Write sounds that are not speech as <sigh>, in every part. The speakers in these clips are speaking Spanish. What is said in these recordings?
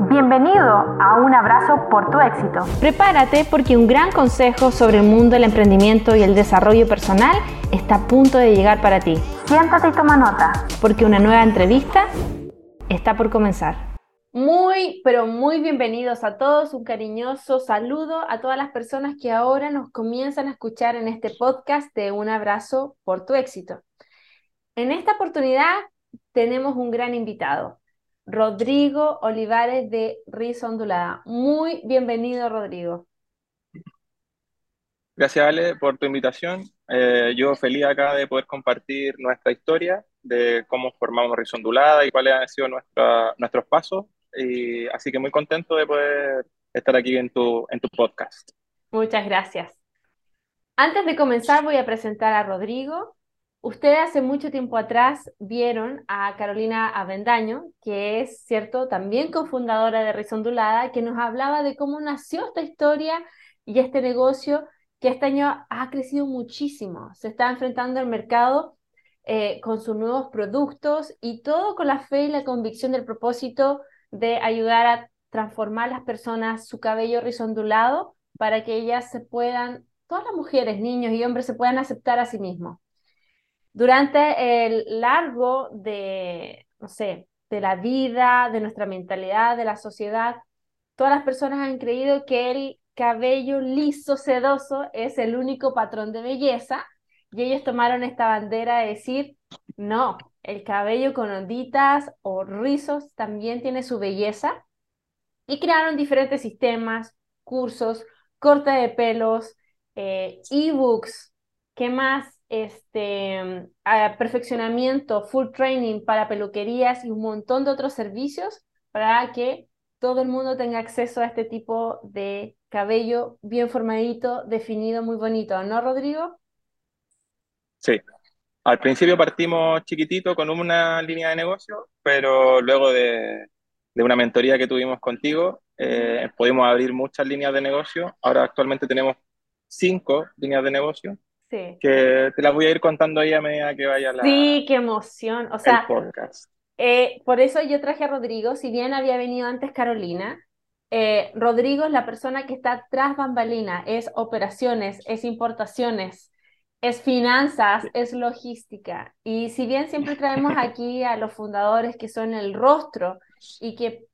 Bienvenido a un abrazo por tu éxito. Prepárate porque un gran consejo sobre el mundo del emprendimiento y el desarrollo personal está a punto de llegar para ti. Siéntate y toma nota. Porque una nueva entrevista está por comenzar. Muy, pero muy bienvenidos a todos. Un cariñoso saludo a todas las personas que ahora nos comienzan a escuchar en este podcast de Un abrazo por tu éxito. En esta oportunidad tenemos un gran invitado. Rodrigo Olivares de Risa Ondulada. Muy bienvenido, Rodrigo. Gracias, Ale, por tu invitación. Eh, yo feliz acá de poder compartir nuestra historia de cómo formamos Risa Ondulada y cuáles han sido nuestros pasos. Y, así que muy contento de poder estar aquí en tu, en tu podcast. Muchas gracias. Antes de comenzar, voy a presentar a Rodrigo. Ustedes hace mucho tiempo atrás vieron a Carolina Avendaño, que es, cierto, también cofundadora de Risa Ondulada, que nos hablaba de cómo nació esta historia y este negocio que este año ha crecido muchísimo. Se está enfrentando al mercado eh, con sus nuevos productos y todo con la fe y la convicción del propósito de ayudar a transformar las personas su cabello risondulado para que ellas se puedan, todas las mujeres, niños y hombres se puedan aceptar a sí mismos durante el largo de, no sé, de la vida, de nuestra mentalidad, de la sociedad, todas las personas han creído que el cabello liso, sedoso, es el único patrón de belleza y ellos tomaron esta bandera de decir, no, el cabello con onditas o rizos también tiene su belleza y crearon diferentes sistemas, cursos, corte de pelos, eh, ebooks, ¿qué más? Este, perfeccionamiento, full training para peluquerías y un montón de otros servicios para que todo el mundo tenga acceso a este tipo de cabello bien formadito, definido, muy bonito, ¿no, Rodrigo? Sí. Al principio partimos chiquitito con una línea de negocio, pero luego de, una mentoría que tuvimos contigo, eh, pudimos abrir muchas líneas de negocio. Ahora actualmente tenemos cinco líneas de negocio que te las voy a ir contando ahí a medida que vaya la. Sí, qué emoción. O sea, eh, por eso yo traje a Rodrigo, si bien había venido antes Carolina. Eh, Rodrigo es la persona que está tras bambalina, es operaciones, es importaciones, es finanzas, es logística. Y si bien siempre <laughs> traemos aquí a los fundadores que son el rostro y que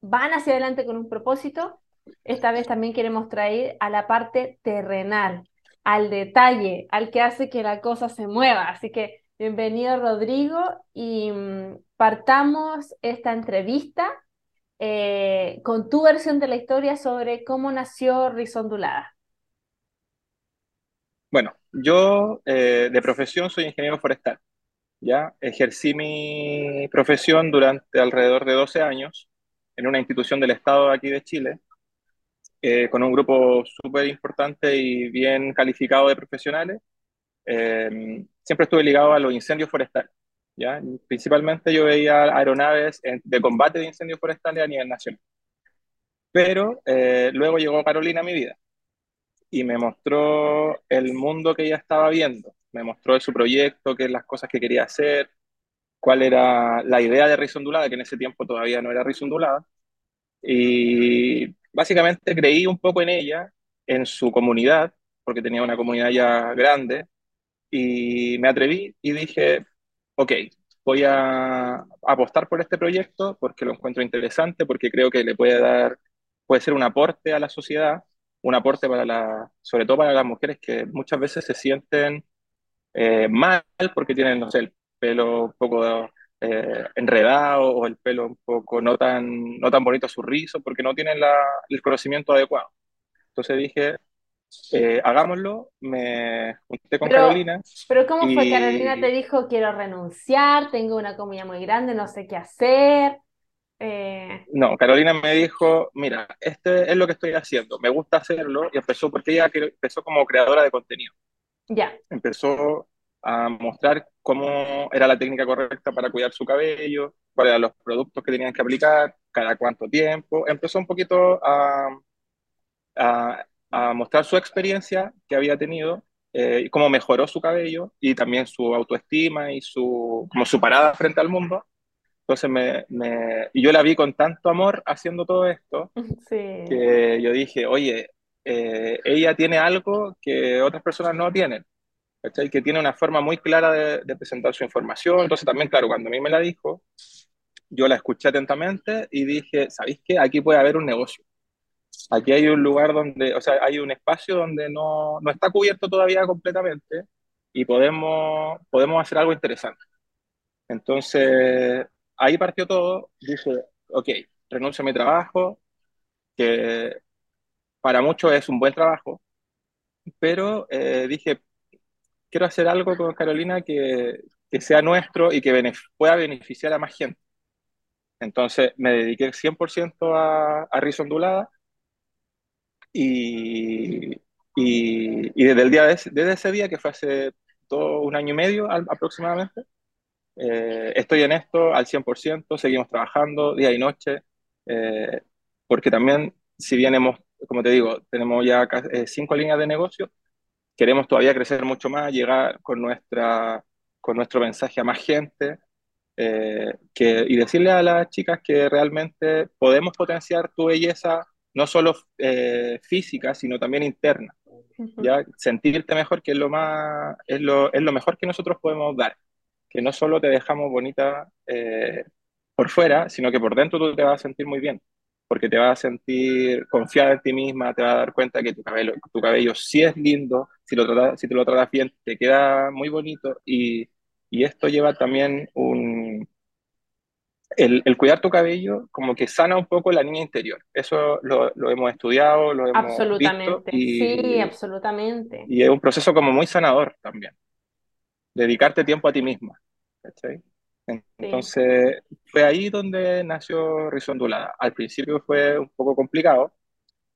van hacia adelante con un propósito, esta vez también queremos traer a la parte terrenal, al detalle, al que hace que la cosa se mueva. Así que bienvenido Rodrigo y mm, partamos esta entrevista eh, con tu versión de la historia sobre cómo nació Risondulada. Bueno, yo eh, de profesión soy ingeniero forestal. Ya ejercí mi profesión durante alrededor de 12 años en una institución del Estado aquí de Chile, eh, con un grupo súper importante y bien calificado de profesionales. Eh, siempre estuve ligado a los incendios forestales. ¿ya? Principalmente yo veía aeronaves de combate de incendios forestales a nivel nacional. Pero eh, luego llegó Carolina a mi vida y me mostró el mundo que ella estaba viendo. Me mostró su proyecto, qué las cosas que quería hacer, cuál era la idea de Rizondulada, que en ese tiempo todavía no era Rizondulada. Y básicamente creí un poco en ella, en su comunidad, porque tenía una comunidad ya grande, y me atreví y dije, ok, voy a apostar por este proyecto porque lo encuentro interesante, porque creo que le puede dar, puede ser un aporte a la sociedad, un aporte para la, sobre todo para las mujeres que muchas veces se sienten eh, mal porque tienen, no sé, el pelo un poco eh, enredado o el pelo un poco no tan, no tan bonito a su rizo porque no tienen la, el conocimiento adecuado. Entonces dije, eh, hagámoslo, me junté con Carolina. Pero ¿cómo fue? Carolina te dijo, quiero renunciar, tengo una comida muy grande, no sé qué hacer. Eh, no, Carolina me dijo, mira, este es lo que estoy haciendo, me gusta hacerlo, y empezó porque ella empezó como creadora de contenido. Ya. Empezó a mostrar cómo era la técnica correcta para cuidar su cabello, cuáles eran los productos que tenían que aplicar, cada cuánto tiempo. Empezó un poquito a, a, mostrar su experiencia que había tenido eh, cómo mejoró su cabello y también su autoestima y su, como su parada frente al mundo. Entonces me, me, y yo la vi con tanto amor haciendo todo esto <laughs> Sí. que yo dije, oye, eh, ella tiene algo que otras personas no tienen, ¿cachai? Que tiene una forma muy clara de, de presentar su información. Entonces también, claro, cuando a mí me la dijo, yo la escuché atentamente y dije, ¿sabéis qué? Aquí puede haber un negocio. Aquí hay un lugar donde, o sea, hay un espacio donde no, no está cubierto todavía completamente y podemos, podemos hacer algo interesante. Entonces, ahí partió todo. Dije, ok, renuncio a mi trabajo, que para muchos es un buen trabajo, pero eh, dije, quiero hacer algo con Carolina que, que sea nuestro y que bene- pueda beneficiar a más gente. Entonces me dediqué 100% a, a ondulada y, y, y desde el día de desde ese día, que fue hace todo un año y medio al- aproximadamente, eh, estoy en esto al 100%, seguimos trabajando día y noche, eh, porque también, si bien hemos, como te digo, tenemos ya eh, cinco líneas de negocio, queremos todavía crecer mucho más, llegar con nuestra, con nuestro mensaje a más gente eh, que, y decirle a las chicas que realmente podemos potenciar tu belleza, no solo eh, física, sino también interna. Ya sentirte mejor, que es lo más, es lo, es lo mejor que nosotros podemos dar, que no solo te dejamos bonita eh, por fuera, sino que por dentro tú te vas a sentir muy bien, porque te vas a sentir confiada en ti misma, te vas a dar cuenta que tu cabello, tu cabello sí es lindo, si, lo tratas- si te lo tratas bien, te queda muy bonito y, y esto lleva también un... El, el cuidar tu cabello como que sana un poco la niña interior. Eso lo, lo hemos estudiado, lo hemos visto Absolutamente. Sí, y, absolutamente. y es un proceso como muy sanador también. Dedicarte tiempo a ti misma. ¿cachai? Sí. Entonces, fue ahí donde nació Risa Ondulada. Al principio fue un poco complicado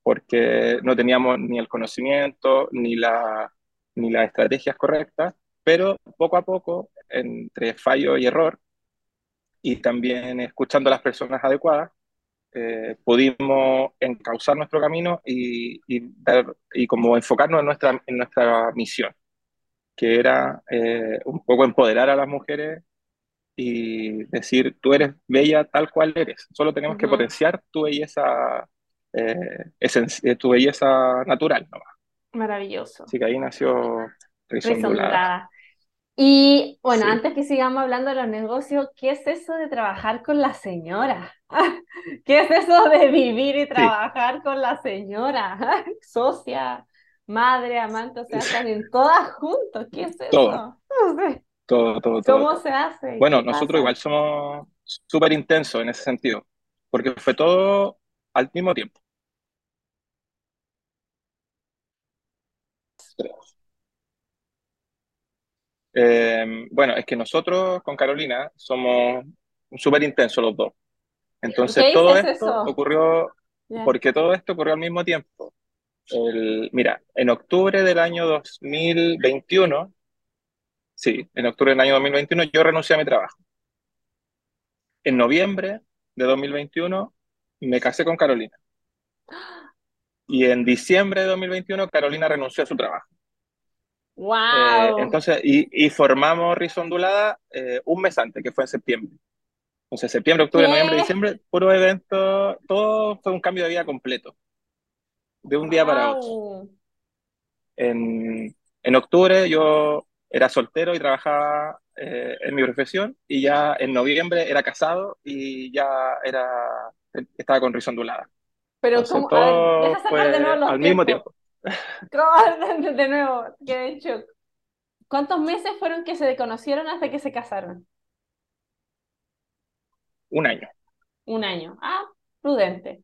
porque no teníamos ni el conocimiento ni, la, ni las estrategias correctas, pero poco a poco, entre fallo y error, y también escuchando a las personas adecuadas, eh, pudimos encauzar nuestro camino y, y, dar, y como enfocarnos en nuestra, en nuestra misión, que era eh, un poco empoderar a las mujeres y decir, tú eres bella tal cual eres, solo tenemos que potenciar tu belleza, eh, eh, tu belleza natural, ¿no? Maravilloso. Así que ahí nació Risa Risa Ondulada. ondulada. Y bueno, Sí. antes que sigamos hablando de los negocios, ¿qué es eso de trabajar con la señora? <laughs> ¿Qué es eso de vivir y trabajar con la señora? <laughs> Socia, madre, amante, o sea, están en todas juntos. ¿Qué es eso? Todo. No sé. Todo, todo, todo. ¿Cómo se hace? Bueno, ¿Qué nosotros pasa? igual somos súper intensos en ese sentido, porque fue todo al mismo tiempo. Eh, bueno, es que nosotros con Carolina somos súper intensos los dos. Entonces ¿Qué todo esto eso? ocurrió, porque todo esto ocurrió al mismo tiempo. El, mira, en octubre del año 2021, sí, en octubre del año 2021 yo renuncié a mi trabajo. En noviembre de 2021 me casé con Carolina. Y en diciembre de 2021 Carolina renunció a su trabajo. Eh, ¡Wow! entonces, y, y formamos Risa Ondulada eh, un mes antes, que fue en septiembre. Entonces, septiembre, octubre, noviembre, diciembre, puro evento, todo fue un cambio de vida completo, de un día para otro. En, en octubre yo era soltero y trabajaba eh, en mi profesión, y ya en noviembre era casado y ya era, estaba con Risa Ondulada. Pero Entonces, ¿cómo? A ver, deja sacar de nuevo los al mismo tiempo. <laughs> ¿Cómo? De nuevo, quedé en shock. ¿Cuántos meses fueron que se conocieron hasta que se casaron? Un año. Un año. Ah, prudente.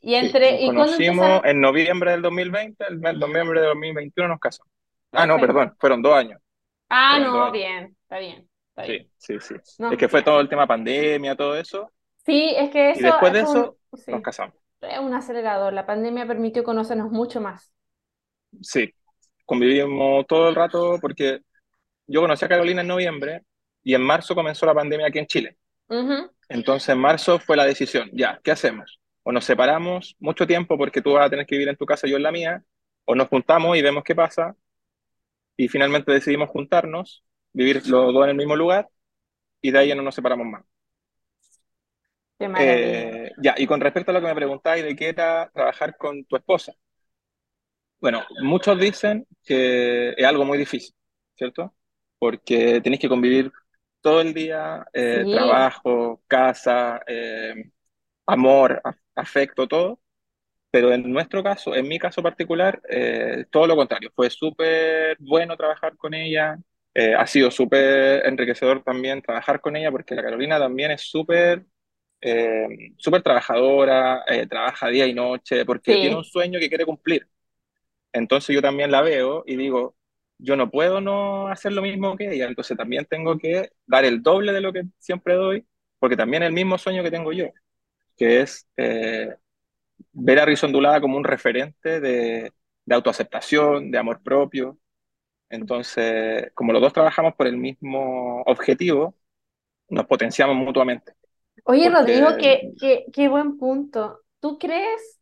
Y Sí, entre, nos ¿y conocimos en noviembre del 2020, el mes- noviembre de 2021 nos casamos. Ah, no, perdón, fueron dos años. Ah, Fueron no, años. bien, está bien, está bien. Sí, sí, sí. No, Es que fue todo el tema pandemia, todo eso, Sí, es que y eso después de fue un, eso sí, nos casamos. es un acelerador. La pandemia permitió conocernos mucho más. Sí, convivimos todo el rato porque yo conocí a Carolina en noviembre y en marzo comenzó la pandemia aquí en Chile. Ujú. Entonces en marzo fue la decisión, ya, ¿qué hacemos? O nos separamos mucho tiempo porque tú vas a tener que vivir en tu casa y yo en la mía, o nos juntamos y vemos qué pasa, y finalmente decidimos juntarnos, vivir los dos en el mismo lugar, y de ahí ya no nos separamos más. Qué. Eh, ya, y con respecto a lo que me preguntáis de qué era trabajar con tu esposa. Bueno, muchos dicen que es algo muy difícil, ¿cierto? Porque tenéis que convivir todo el día, eh, Sí, trabajo, casa, eh, amor, afecto, todo. Pero en nuestro caso, en mi caso particular, eh, todo lo contrario. Fue súper bueno trabajar con ella. eh, ha sido súper enriquecedor también trabajar con ella porque la Carolina también es súper eh, súper trabajadora, eh, trabaja día y noche porque tiene un sí. sueño que quiere cumplir. Entonces yo también la veo y digo, yo no puedo no hacer lo mismo que ella, entonces también tengo que dar el doble de lo que siempre doy, porque también es el mismo sueño que tengo yo, que es eh, ver a Risa Ondulada como un referente de, de autoaceptación, de amor propio. Entonces, como los dos trabajamos por el mismo objetivo, nos potenciamos mutuamente, Oye, Rodrigo, porque qué, qué, qué buen punto. ¿Tú crees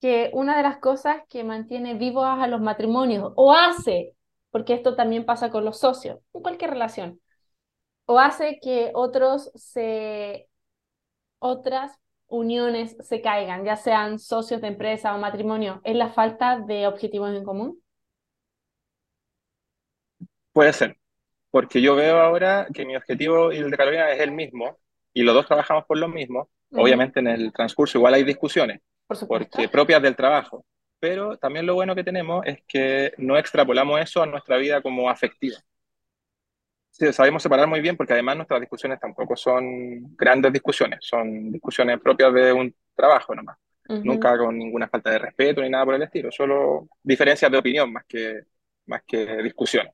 que una de las cosas que mantiene vivos a los matrimonios, o hace, porque esto también pasa con los socios, en cualquier relación, o hace que otros se, otras uniones se caigan, ya sean socios de empresa o matrimonio, es la falta de objetivos en común? puede ser. porque yo veo ahora que mi objetivo y el de Carolina es el mismo, y los dos trabajamos por lo mismo. Obviamente en el transcurso igual hay discusiones, por porque propias del trabajo, pero también lo bueno que tenemos es que no extrapolamos eso a nuestra vida como afectiva. Sabemos separar muy bien porque además nuestras discusiones tampoco son grandes discusiones, son discusiones propias de un trabajo nomás. Ujú, Nunca con ninguna falta de respeto ni nada por el estilo, solo diferencias de opinión más que, más que discusiones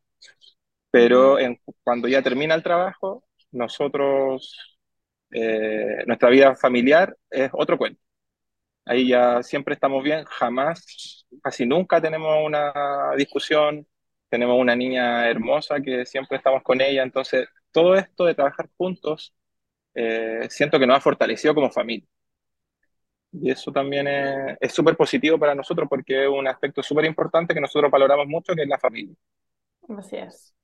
pero en, cuando ya termina el trabajo, nosotros, eh, nuestra vida familiar es otro cuento. Ahí ya siempre estamos bien, jamás, casi nunca tenemos una discusión, tenemos una niña hermosa que siempre estamos con ella, entonces todo esto de trabajar juntos, eh, siento que nos ha fortalecido como familia. Y eso también es súper positivo para nosotros porque es un aspecto súper importante que nosotros valoramos mucho, que es la familia. Así es.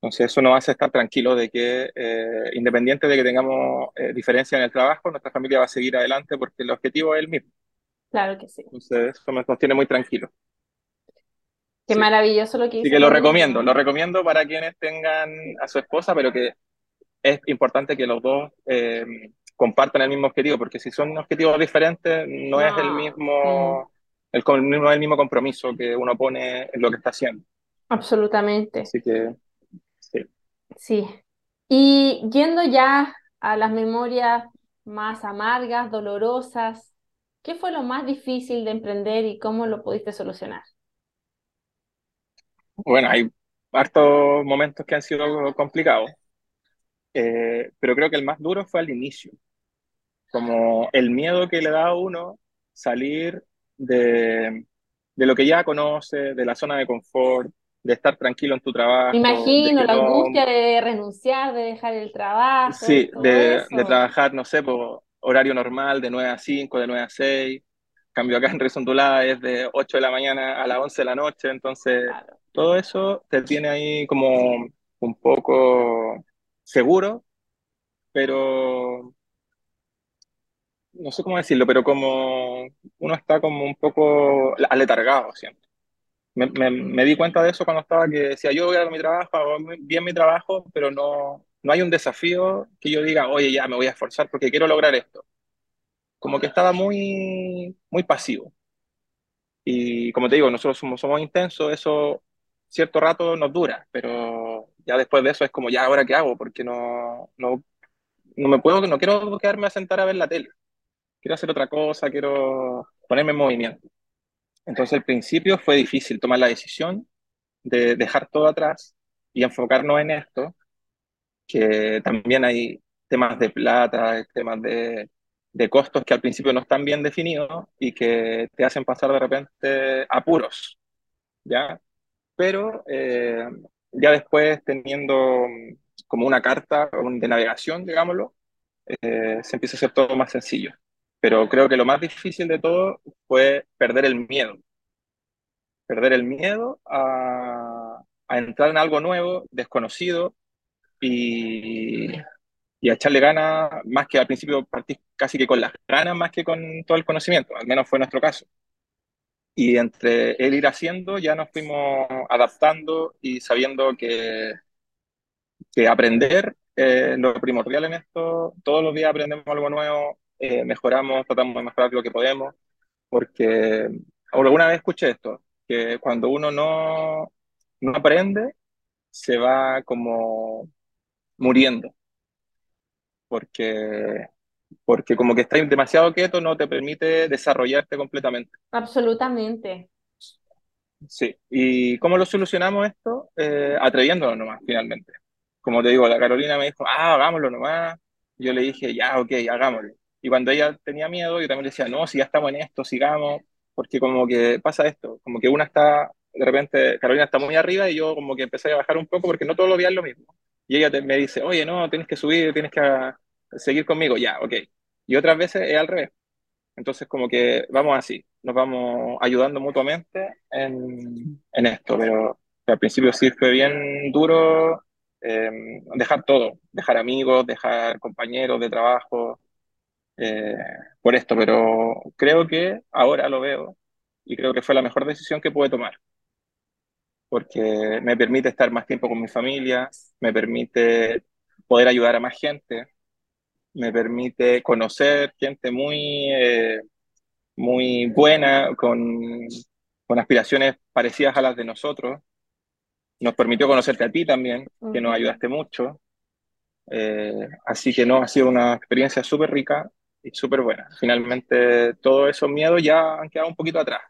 Entonces eso nos hace estar tranquilos de que eh, independiente de que tengamos eh, diferencia en el trabajo, nuestra familia va a seguir adelante porque el objetivo es el mismo. Claro que sí. Entonces eso me- nos tiene muy tranquilos. Qué Sí. maravilloso lo que Así dice que lo recomiendo, lo recomiendo para quienes tengan a su esposa, pero que es importante que los dos eh, compartan el mismo objetivo, porque si son objetivos diferentes, no es el No, mm, mismo, el, es el mismo compromiso que uno pone en lo que está haciendo. absolutamente. Así que sí. Sí. Y yendo ya a las memorias más amargas, dolorosas, ¿qué fue lo más difícil de emprender y cómo lo pudiste solucionar? Bueno, hay hartos momentos que han sido complicados. Eh, pero creo que el más duro fue al inicio, como el miedo que le da a uno salir de, de lo que ya conoce, de la zona de confort, de estar tranquilo en tu Me trabajo, de imagino la no, angustia de renunciar, de dejar el trabajo, sí, de, de trabajar, no sé, por horario normal de 9 a 5, de 9 a 6, cambio acá en Resondulada es de 8 de la mañana a las 11 de la noche, entonces Claro. Todo eso te tiene ahí como un poco seguro, pero no sé cómo decirlo, pero como uno está como un poco aletargado siempre. Me, di cuenta de eso cuando estaba que decía, yo voy a mi trabajo, hago bien mi trabajo, pero no, no hay un desafío que yo diga, oye, ya me voy a esforzar porque quiero lograr esto. Como que estaba muy, muy pasivo. Y como te digo, nosotros somos intensos, eso cierto rato nos dura, pero ya después de eso es como, ya, ¿ahora qué hago? Porque no, no, no me puedo, no quiero quedarme a sentar a ver la tele. quiero hacer otra cosa, quiero ponerme en movimiento. Entonces al principio fue difícil tomar la decisión de dejar todo atrás y enfocarnos en esto, que también hay temas de plata, temas de, de costos que al principio no están bien definidos y que te hacen pasar de repente apuros, ¿ya? Pero eh, ya después teniendo como una carta de navegación, digámoslo, eh, se empieza a hacer todo más sencillo. Pero creo que lo más difícil de todo fue perder el miedo, perder el miedo a, entrar en algo nuevo, desconocido y, y a echarle ganas, más que al principio partí casi que con las ganas, más que con todo el conocimiento, al menos fue nuestro caso. Y entre el ir haciendo ya nos fuimos adaptando y sabiendo que, que aprender eh, lo primordial en esto, todos los días aprendemos algo nuevo, eh, mejoramos, tratamos de mejorar lo que podemos, porque alguna vez escuché esto, que cuando uno no, no aprende, se va como muriendo, porque, porque como que estás demasiado quieto no te permite desarrollarte completamente. Absolutamente. Sí, ¿y cómo lo solucionamos esto? Eh, atreviéndonos nomás, finalmente. Como te digo, la Carolina me dijo, ah, hagámoslo nomás. Yo le dije, ya, ok, hagámoslo. Y cuando ella tenía miedo, yo también le decía, no, si ya estamos en esto, sigamos, porque como que pasa esto, como que una está, de repente, Carolina está muy arriba y yo como que empecé a bajar un poco porque no todos los días es lo mismo. Y ella me dice, oye, no, tienes que subir, tienes que seguir conmigo, ya, ok. Y otras veces es al revés. Entonces como que vamos así, nos vamos ayudando mutuamente en, en esto, pero, al principio sí fue bien duro eh, dejar todo, dejar amigos, dejar compañeros de trabajo, eh, por esto, pero creo que ahora lo veo y creo que fue la mejor decisión que pude tomar, porque me permite estar más tiempo con mi familia, me permite poder ayudar a más gente, me permite conocer gente muy, eh, muy buena, con, con aspiraciones parecidas a las de nosotros. Nos permitió conocerte a ti también, que nos ayudaste mucho. Eh, así que no, ha sido una experiencia súper rica y súper buena. Finalmente, todos esos miedos ya han quedado un poquito atrás.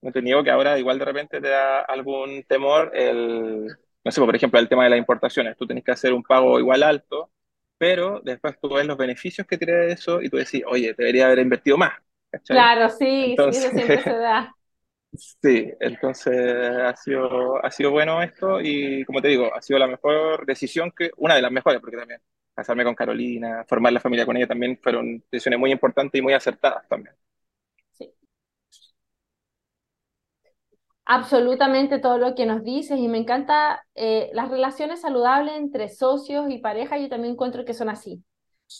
No te niego que ahora igual de repente te da algún temor el, no sé, por ejemplo, el tema de las importaciones. Tú tenés que hacer un pago igual alto, pero después tú ves los beneficios que tiene eso y tú decís, oye, debería haber invertido más. Claro, sí, sí, eso siempre se da. <laughs> Sí, entonces ha sido, ha sido bueno esto y como te digo, ha sido la mejor decisión que, una de las mejores, porque también casarme con Carolina, formar la familia con ella también fueron decisiones muy importantes y muy acertadas también. Absolutamente todo lo que nos dices y me encanta eh, las relaciones saludables entre socios y pareja, yo también encuentro que son así.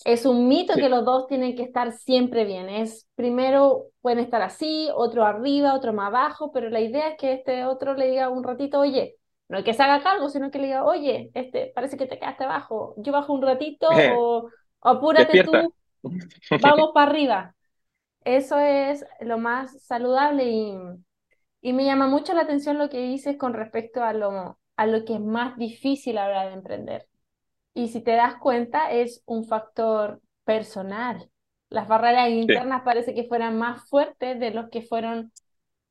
Es un mito que los dos tienen que estar siempre bien. Es primero pueden estar así, otro arriba, otro más abajo, pero la idea es que este otro le diga un ratito, oye, no es que se haga cargo, sino que le diga, oye, este, parece que te quedaste abajo, yo bajo un ratito <laughs> o, apúrate tú, vamos <laughs> para arriba. Eso es lo más saludable y, y, me llama mucho la atención lo que dices con respecto a lo, a lo que es más difícil a la hora de emprender. Y si te das cuenta, es un factor personal. Las barreras internas parece que fueran más fuertes de los que fueron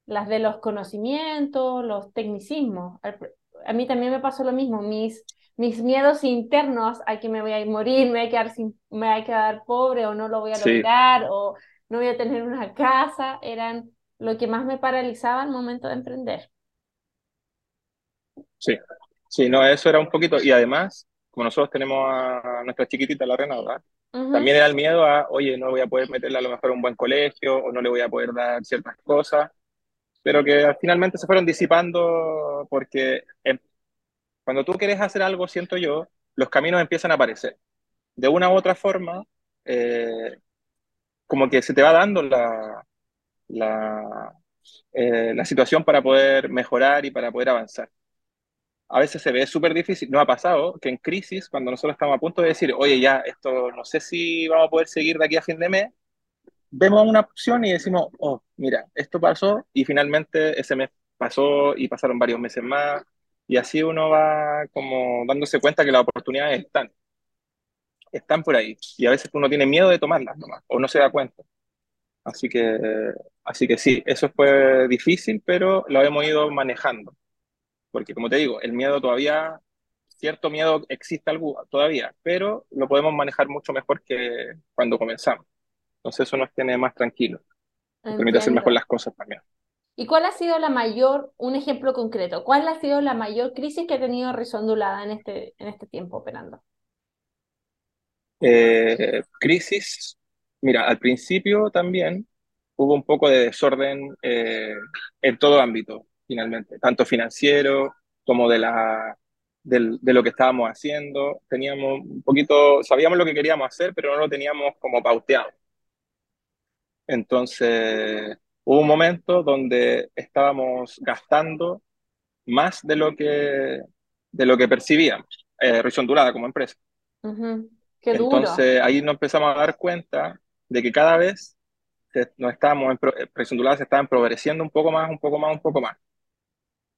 las de los conocimientos, los tecnicismos a mí también me pasó lo mismo, mis, mis miedos internos a que me voy a morir, me voy a quedar, sin, me voy a quedar pobre o no lo voy a lograr o no voy a tener una casa, eran lo que más me paralizaba al momento de emprender. Sí, sí, no, eso era un poquito, y además, como nosotros tenemos a nuestra chiquitita, la Renata, también era el miedo a, oye, no voy a poder meterla a lo mejor a un buen colegio o no le voy a poder dar ciertas cosas pero que finalmente se fueron disipando porque em, cuando tú quieres hacer algo, siento yo, los caminos empiezan a aparecer. De una u otra forma, eh, como que se te va dando la, la, eh, la situación para poder mejorar y para poder avanzar. A veces se ve súper difícil. No ha pasado que en crisis, cuando nosotros estamos a punto de decir, oye, ya, esto no sé si vamos a poder seguir de aquí a fin de mes, vemos una opción y decimos, oh, mira, esto pasó y finalmente ese mes pasó y pasaron varios meses más y así uno va como dándose cuenta que las oportunidades están, están por ahí y a veces uno tiene miedo de tomarlas nomás o no se da cuenta. Así que, así que sí, eso fue difícil, pero lo hemos ido manejando. Porque como te digo, el miedo todavía, cierto miedo existe todavía, pero lo podemos manejar mucho mejor que cuando comenzamos. Entonces eso nos tiene más tranquilos, nos permite hacer mejor las cosas también. ¿Y cuál ha sido la mayor, un ejemplo concreto, cuál ha sido la mayor crisis que ha tenido Risondulada en este, en este tiempo operando? Eh, crisis, mira, al principio también hubo un poco de desorden eh, en todo ámbito, finalmente, tanto financiero como de la, del, de lo que estábamos haciendo, teníamos un poquito, sabíamos lo que queríamos hacer, pero no lo teníamos como pauteado. Entonces, hubo un momento donde estábamos gastando más de lo que, de lo que percibíamos, eh, Ondulada como empresa. Qué duro. Entonces, ahí nos empezamos a dar cuenta de que cada vez nos estábamos, en, Ondulada se estaba empobreciendo un poco más, un poco más, un poco más.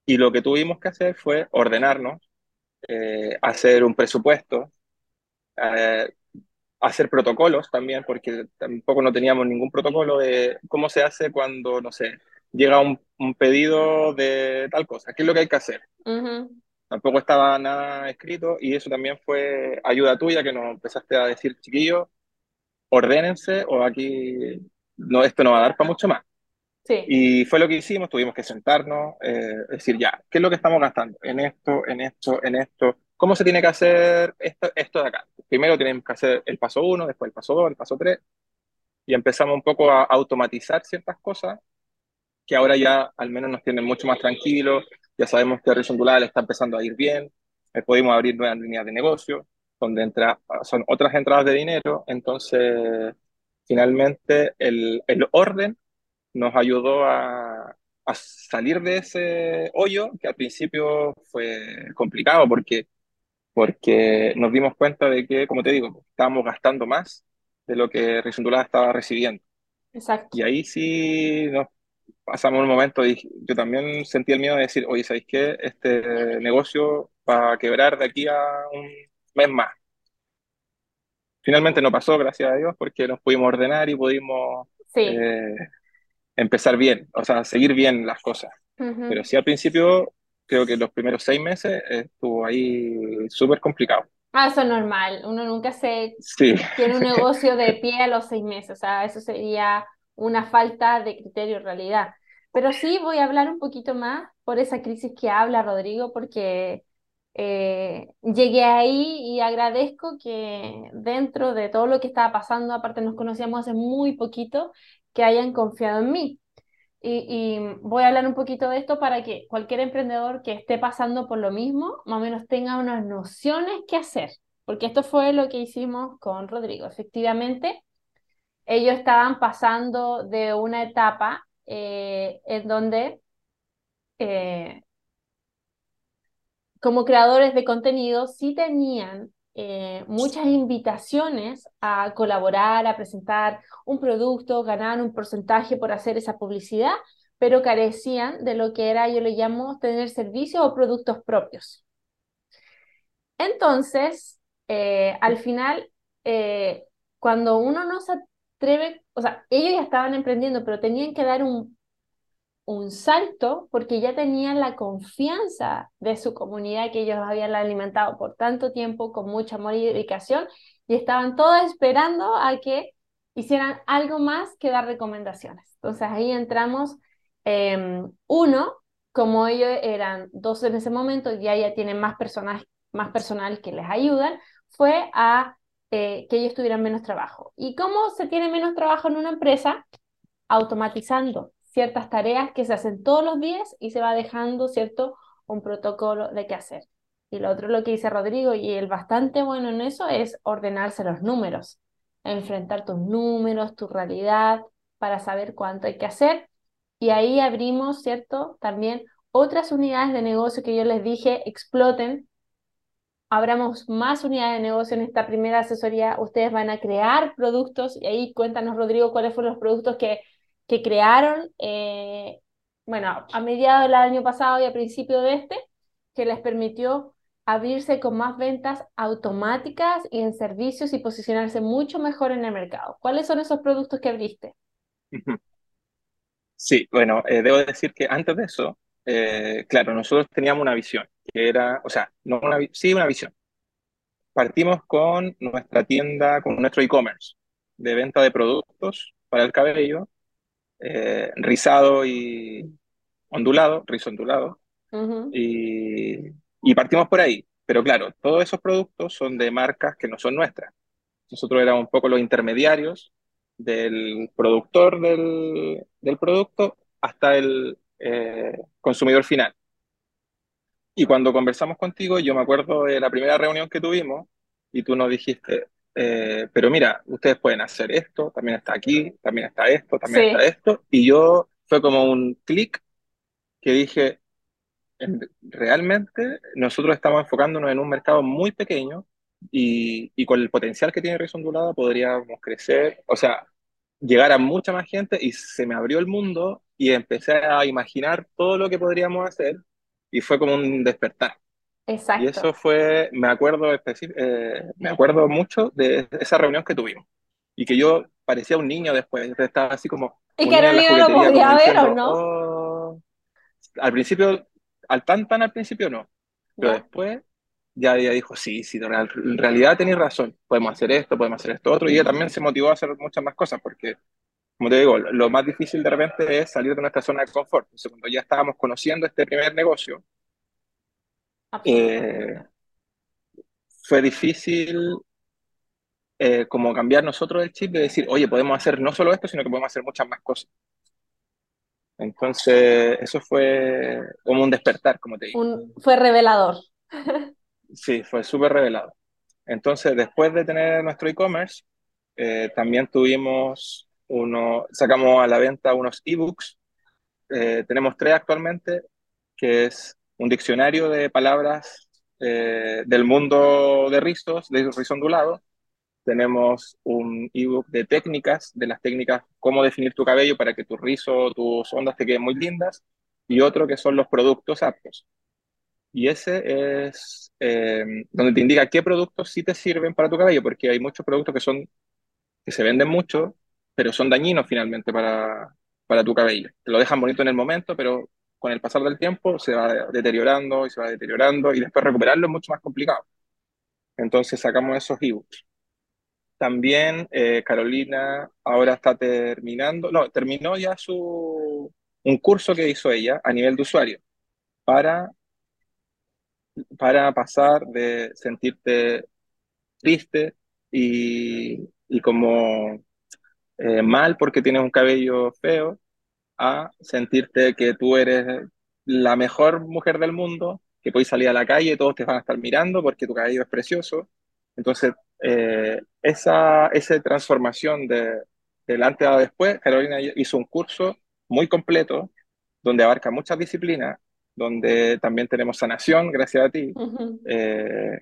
Y lo que tuvimos que hacer fue ordenarnos, eh, hacer un presupuesto, eh, hacer protocolos también, porque tampoco no teníamos ningún protocolo de cómo se hace cuando, no sé, llega un, un pedido de tal cosa, qué es lo que hay que hacer. Tampoco estaba nada escrito y eso también fue ayuda tuya que nos empezaste a decir, chiquillos, ordénense o aquí no, esto no va a dar para mucho más. Y fue lo que hicimos, tuvimos que sentarnos, eh, decir, ya, ¿qué es lo que estamos gastando? En esto, en esto, en esto. ¿Cómo se tiene que hacer esto, esto de acá? Primero tenemos que hacer el paso 1, después el paso 2, el paso 3, y empezamos un poco a automatizar ciertas cosas que ahora ya al menos nos tienen mucho más tranquilos, ya sabemos que Rizzo Ondulada está empezando a ir bien, eh, pudimos abrir nuevas líneas de negocio, donde entra, son otras entradas de dinero, entonces finalmente el, el orden nos ayudó a, a, salir de ese hoyo que al principio fue complicado porque, porque nos dimos cuenta de que, como te digo, estábamos gastando más de lo que Risundulada estaba recibiendo. Exacto. Y ahí sí nos pasamos un momento y yo también sentí el miedo de decir, oye, ¿sabéis qué? Este negocio va a quebrar de aquí a un mes más. Finalmente no pasó, gracias a Dios, porque nos pudimos ordenar y pudimos sí. eh, empezar bien, o sea, seguir bien las cosas. Pero sí al principio, creo que los primeros seis meses estuvo ahí súper complicado. Ah, eso es normal, uno nunca se tiene un <laughs> negocio de pie a los seis meses, o sea, eso sería una falta de criterio en realidad. Pero sí voy a hablar un poquito más por esa crisis que habla Rodrigo, porque eh, llegué ahí y agradezco que dentro de todo lo que estaba pasando, aparte nos conocíamos hace muy poquito, que hayan confiado en mí. Y, voy a hablar un poquito de esto para que cualquier emprendedor que esté pasando por lo mismo, más o menos tenga unas nociones que hacer, porque esto fue lo que hicimos con Rodrigo. Efectivamente, ellos estaban pasando de una etapa eh, en donde eh, como creadores de contenido sí tenían eh, muchas invitaciones a colaborar, a presentar un producto, ganar un porcentaje por hacer esa publicidad, pero carecían de lo que era, yo le llamo, tener servicios o productos propios. Entonces, eh, al final, eh, cuando uno no se atreve, o sea, ellos ya estaban emprendiendo, pero tenían que dar un un salto porque ya tenían la confianza de su comunidad que ellos habían alimentado por tanto tiempo con mucho amor y dedicación y estaban todos esperando a que hicieran algo más que dar recomendaciones. Entonces ahí entramos, em, uno, como ellos eran dos en ese momento, ya ya tienen más personas, más personal que les ayudan, fue a eh, que ellos tuvieran menos trabajo. ¿Y cómo se tiene menos trabajo en una empresa? Automatizando ciertas tareas que se hacen todos los días y se va dejando, ¿cierto?, un protocolo de qué hacer. Y lo otro, lo que dice Rodrigo, y el bastante bueno en eso, es ordenarse los números, enfrentar tus números, tu realidad, para saber cuánto hay que hacer. Y ahí abrimos, ¿cierto?, también otras unidades de negocio que yo les dije, exploten. Abramos más unidades de negocio en esta primera asesoría. Ustedes van a crear productos y ahí cuéntanos, Rodrigo, cuáles fueron los productos que que crearon, eh, bueno, a mediados del año pasado y a principio de este, que les permitió abrirse con más ventas automáticas y en servicios y posicionarse mucho mejor en el mercado. ¿Cuáles son esos productos que abriste? Sí, bueno, eh, debo decir que antes de eso, eh, claro, nosotros teníamos una visión, que era, o sea, no sí una visión. Partimos con nuestra tienda, con nuestro e-commerce de venta de productos para el cabello, eh, rizado y ondulado, rizo ondulado, y, y, partimos por ahí. Pero claro, todos esos productos son de marcas que no son nuestras. Nosotros éramos un poco los intermediarios del productor del, del producto hasta el eh, consumidor final. Y cuando conversamos contigo, yo me acuerdo de la primera reunión que tuvimos y tú nos dijiste, eh, pero mira, ustedes pueden hacer esto, también está aquí, también está esto, también Sí. está esto. Y yo fue como un clic que dije, en- realmente nosotros estamos enfocándonos en un mercado muy pequeño y, y con el potencial que tiene Risa Ondulada podríamos crecer, o sea, llegar a mucha más gente y se me abrió el mundo y empecé a imaginar todo lo que podríamos hacer y fue como un despertar. Y Exacto. eso fue, me acuerdo, eh, me acuerdo mucho de esa reunión que tuvimos y que yo parecía un niño después, estaba así como Y un niño en la Carolina lo podía ver, ¿o no? "Oh". Al principio, al tan tan al principio no, pero después ya ella dijo, sí, sí, en real- en realidad tenéis razón, podemos hacer esto, podemos hacer esto otro, y ella también se motivó a hacer muchas más cosas, porque, como te digo, lo más difícil de repente es salir de nuestra zona de confort. Entonces, cuando ya estábamos conociendo este primer negocio. Eh, fue difícil eh, como cambiar nosotros el chip de decir, oye, podemos hacer no solo esto, sino que podemos hacer muchas más cosas. Entonces, eso fue como un despertar, como te digo. Un, fue revelador. Sí, fue súper revelado. Entonces, después de tener nuestro e-commerce, eh, también tuvimos uno, sacamos a la venta unos ebooks. Eh, tenemos tres actualmente, que es un diccionario de palabras eh, del mundo de rizos, de rizo ondulado. Tenemos un ebook de técnicas, de las técnicas, cómo definir tu cabello para que tu rizo, tus ondas te queden muy lindas. Y otro que son los productos aptos. Y ese es eh, donde te indica qué productos sí te sirven para tu cabello, porque hay muchos productos que son, que se venden mucho, pero son dañinos finalmente para, para tu cabello. Te lo dejan bonito en el momento, pero con el pasar del tiempo se va deteriorando y se va deteriorando y después recuperarlo es mucho más complicado. Entonces sacamos esos ebooks. También eh, Carolina ahora está terminando, no, terminó ya su, un curso que hizo ella a nivel de usuario para para pasar de sentirte triste y, y como eh, mal porque tienes un cabello feo a sentirte que tú eres la mejor mujer del mundo, que puedes salir a la calle y todos te van a estar mirando porque tu cabello es precioso. Entonces, eh, esa, esa transformación de, del antes a después, Carolina hizo un curso muy completo donde abarca muchas disciplinas, donde también tenemos sanación, gracias a ti, eh,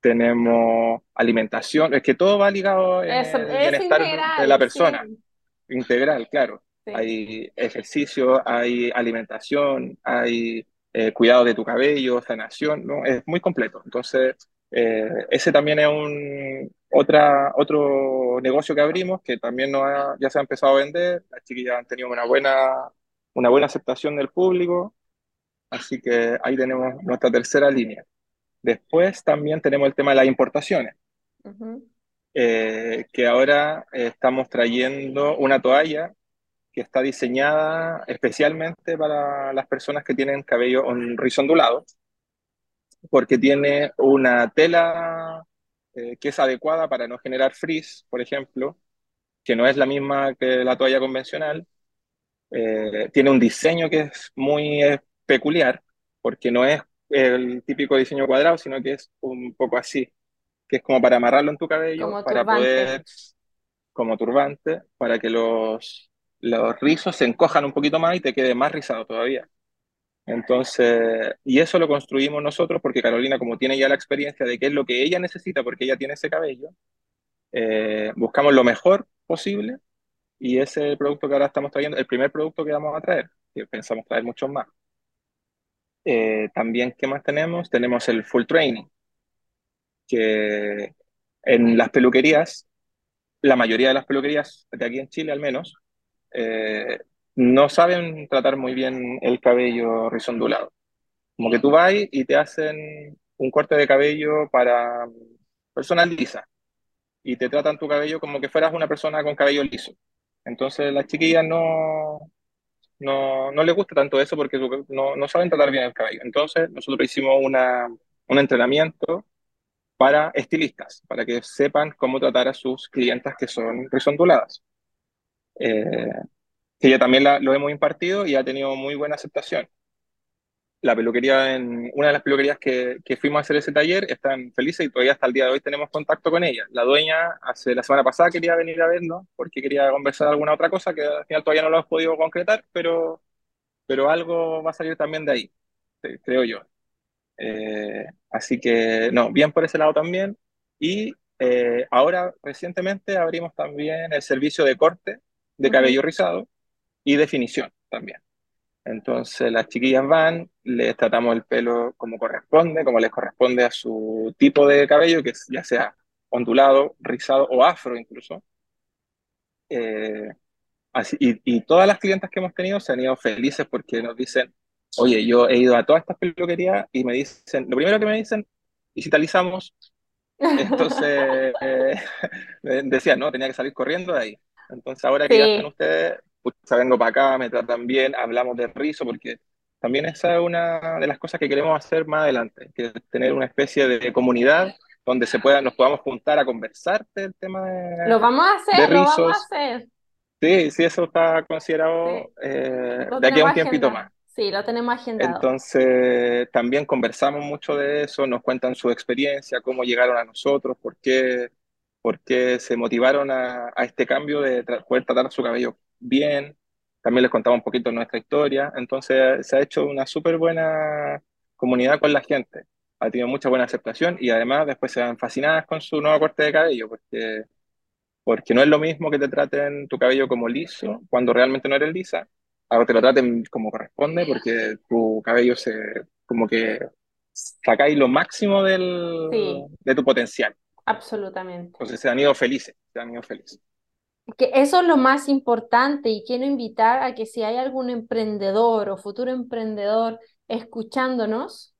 tenemos alimentación, es que todo va ligado en Eso, el es bienestar de la persona, sí, integral, claro. Sí. Hay ejercicio, hay alimentación, hay eh, cuidado de tu cabello, sanación, ¿no? Es muy completo. Entonces, eh, ese también es un otra, otro negocio que abrimos que también no ha- ya se ha empezado a vender. Las chiquillas han tenido una buena, una buena aceptación del público, así que ahí tenemos nuestra tercera línea. Después también tenemos el tema de las importaciones Ujú. eh, que ahora estamos trayendo una toalla que está diseñada especialmente para las personas que tienen cabello on- rizo ondulado, porque tiene una tela eh, que es adecuada para no generar frizz, por ejemplo, que no es la misma que la toalla convencional. Eh, tiene un diseño que es muy eh, peculiar, porque no es el típico diseño cuadrado, sino que es un poco así, que es como para amarrarlo en tu cabello, Como para turbante. poder como turbante para que los, los rizos se encojan un poquito más y te quede más rizado todavía. Entonces, y eso lo construimos nosotros porque Carolina, como tiene ya la experiencia de qué es lo que ella necesita porque ella tiene ese cabello, eh, buscamos lo mejor posible y ese es el producto que ahora estamos trayendo, el primer producto que vamos a traer, que pensamos traer muchos más. Eh, también, ¿qué más tenemos? Tenemos el full training, que en las peluquerías la mayoría de las peluquerías, de aquí en Chile al menos, eh, no saben tratar muy bien el cabello rizondulado. Como que tú vas y te hacen un corte de cabello para personas lisas y te tratan tu cabello como que fueras una persona con cabello liso. Entonces las chiquillas no, no, no les gusta tanto eso porque no, no saben tratar bien el cabello. Entonces nosotros hicimos una, un entrenamiento para estilistas, para que sepan cómo tratar a sus clientas que son risonduladas. Eh, que ya también la- lo hemos impartido y ha tenido muy buena aceptación. la peluquería, en una de las peluquerías que, que, fuimos a hacer ese taller, están felices y todavía hasta el día de hoy tenemos contacto con ella. La dueña hace la semana pasada quería venir a vernos porque quería conversar alguna otra cosa que al final todavía no lo hemos podido concretar, pero, pero algo va a salir también de ahí, creo yo. Eh, así que, no, bien por ese lado también. Y eh, ahora, recientemente, abrimos también el servicio de corte de cabello rizado y definición también. Entonces las chiquillas van, les tratamos el pelo como corresponde, como les corresponde a su tipo de cabello, que ya sea ondulado, rizado o afro incluso. Eh, así, y, y, todas las clientas que hemos tenido se han ido felices porque nos dicen, oye, yo he ido a todas estas peluquerías y me dicen, lo primero que me dicen, digitalizamos. <laughs> Entonces, eh, <laughs> decía, no, tenía que salir corriendo de ahí. Entonces ahora que ya están ustedes, pucha, vengo para acá, me tratan bien, hablamos de rizo, porque también esa es una de las cosas que queremos hacer más adelante, que es tener una especie de comunidad donde se pueda, nos podamos juntar a conversar del tema de Lo vamos a hacer, lo vamos a hacer. Sí, sí, eso está considerado eh, de aquí a un tiempito más. Sí, lo tenemos agendado. Entonces, también conversamos mucho de eso, nos cuentan su experiencia, cómo llegaron a nosotros, por qué, por qué se motivaron a, a este cambio de poder tratar su cabello bien. También les contamos un poquito nuestra historia. Entonces, se ha hecho una súper buena comunidad con la gente. Ha tenido mucha buena aceptación y además después se van fascinadas con su nuevo corte de cabello, porque, porque no es lo mismo que te traten tu cabello como liso cuando realmente no eres lisa ahora te lo traten como corresponde, porque tu cabello se, como que sacáis lo máximo del, de tu potencial. Absolutamente. Entonces se han ido felices, se han ido felices. Que eso es lo más importante y quiero invitar a que si hay algún emprendedor o futuro emprendedor escuchándonos,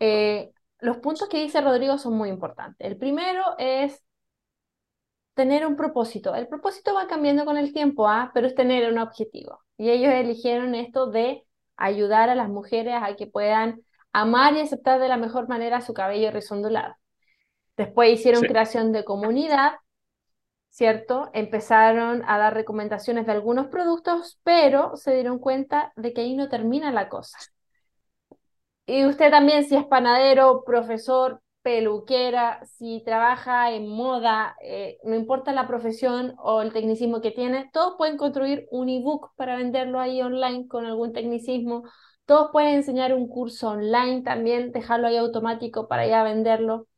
eh, los puntos que dice Rodrigo son muy importantes. El primero es tener un propósito. El propósito va cambiando con el tiempo, ¿ah? pero es tener un objetivo. Y ellos eligieron esto de ayudar a las mujeres a que puedan amar y aceptar de la mejor manera su cabello risondulado. Después hicieron creación de comunidad, ¿cierto? Empezaron a dar recomendaciones de algunos productos, pero se dieron cuenta de que ahí no termina la cosa. Y usted también, si es panadero, profesor, peluquera, si trabaja en moda, eh, no importa la profesión o el tecnicismo que tiene, todos pueden construir un ebook para venderlo ahí online con algún tecnicismo. Todos pueden enseñar un curso online también, dejarlo ahí automático para ya venderlo.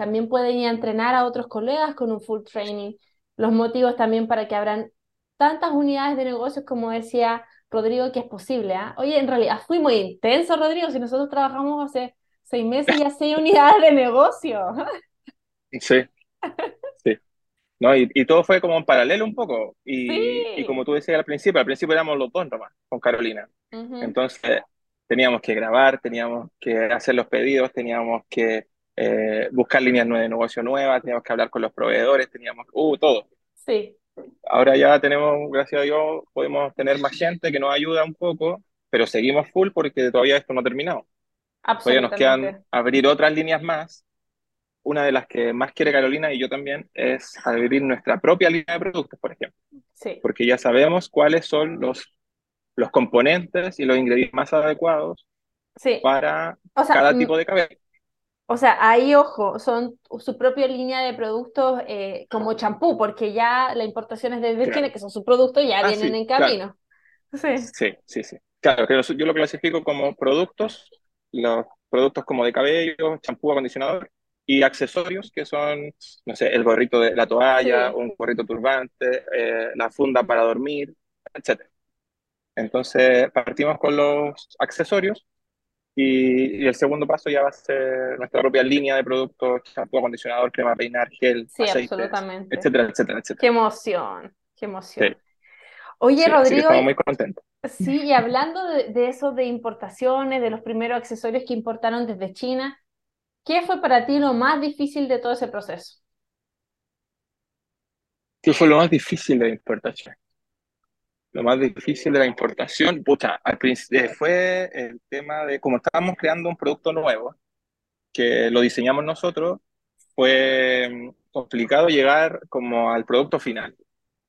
También pueden ir a entrenar a otros colegas con un full training. Los motivos también para que abran tantas unidades de negocios como decía Rodrigo que es posible. ¿ah? Oye, en realidad fui muy intenso, Rodrigo, si nosotros trabajamos hace seis meses y ya seis <laughs> unidades de negocio. <laughs> Sí, sí. No, y, y, todo fue como en paralelo un poco. Y, y, como tú decías al principio, al principio éramos los dos nomás, con Carolina. Entonces teníamos que grabar, teníamos que hacer los pedidos, teníamos que eh, buscar líneas de negocio nuevas, teníamos que hablar con los proveedores, teníamos, uh, todo. Sí. Ahora ya tenemos, gracias a Dios, podemos tener más gente que nos ayuda un poco, pero seguimos full porque todavía esto no ha terminado. Todavía nos quedan abrir otras líneas más. Una de las que más quiere Carolina y yo también es abrir nuestra propia línea de productos, por ejemplo. Sí. Porque ya sabemos cuáles son los, los componentes y los ingredientes más adecuados sí. para cada tipo de cabello. O sea, ahí, ojo, son su propia línea de productos eh, como champú, porque ya la importación es de Virginia, que son sus productos, ya ah, vienen en camino. Sí. sí, sí, sí. Claro, yo lo clasifico como productos los productos como de cabello, champú, acondicionador y accesorios que son, no sé, el gorrito de la toalla, un gorrito turbante, eh, la funda para dormir, etc. Entonces partimos con los accesorios y, el segundo paso ya va a ser nuestra propia línea de productos, champú, acondicionador, crema peinar, gel, sí, absolutamente. etcétera, etcétera, etcétera. Qué emoción, qué emoción. Oye, Rodrigo. estamos muy contentos. Sí, y hablando de, eso de importaciones, de los primeros accesorios que importaron desde China, ¿qué fue para ti lo más difícil de todo ese proceso? ¿Qué fue lo más difícil de la importación? Lo más difícil de la importación, pucha, al principio eh, fue el tema de, como estábamos creando un producto nuevo, que lo diseñamos nosotros, fue mm, complicado llegar como al producto final.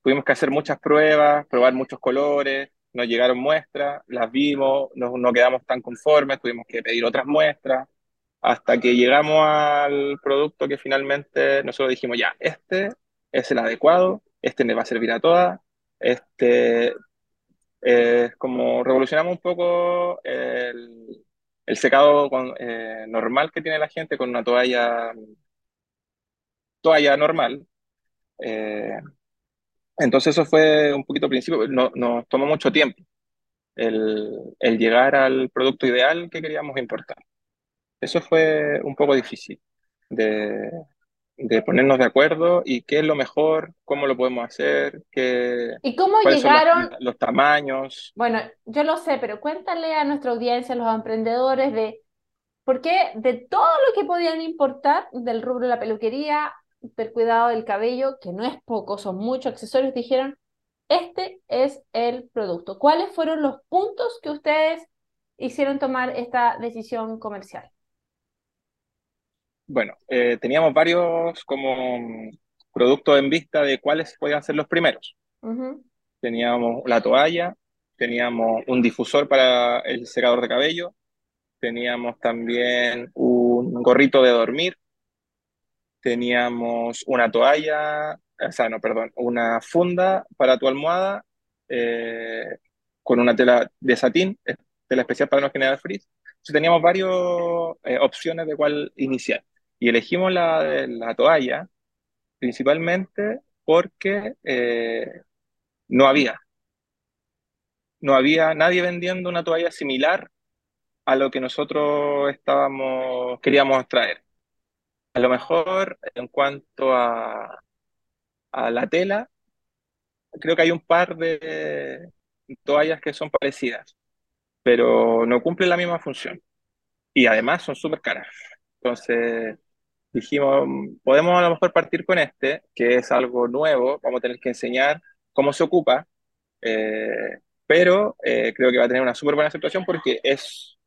Tuvimos que hacer muchas pruebas, probar muchos colores, nos llegaron muestras, las vimos, no, no quedamos tan conformes, tuvimos que pedir otras muestras, hasta que llegamos al producto que finalmente nosotros dijimos, ya, este es el adecuado, este me va a servir a todas, este es como revolucionamos un poco el, el secado con, eh, normal que tiene la gente con una toalla, toalla normal. Eh, entonces eso fue un poquito principio, no, nos tomó mucho tiempo el, el llegar al producto ideal que queríamos importar. Eso fue un poco difícil de, de ponernos de acuerdo y qué es lo mejor, cómo lo podemos hacer, qué, ¿Y cómo llegaron? los, los tamaños. Bueno, yo lo sé, pero cuéntale a nuestra audiencia, a los emprendedores, de por qué de todo lo que podían importar del rubro de la peluquería, del cuidado del cabello, que no es poco, son muchos accesorios, dijeron, este es el producto. ¿Cuáles fueron los puntos que ustedes hicieron tomar esta decisión comercial? Bueno, eh, teníamos varios como productos en vista de cuáles podían ser los primeros. Teníamos la toalla, teníamos un difusor para el secador de cabello, teníamos también un gorrito de dormir, teníamos una toalla, o sea, no, perdón, una funda para tu almohada eh, con una tela de satín, eh, tela especial para no generar frizz. Entonces teníamos varias opciones de cuál iniciar. Y elegimos la, la toalla principalmente porque eh, no había, no había nadie vendiendo una toalla similar a lo que nosotros estábamos, queríamos traer. A lo mejor en cuanto a, a la tela, creo que hay un par de toallas que son parecidas, pero no cumplen la misma función. Y además son súper caras. Entonces dijimos, podemos a lo mejor partir con este, que es algo nuevo, vamos a tener que enseñar cómo se ocupa, eh, pero eh, creo que va a tener una súper buena aceptación porque es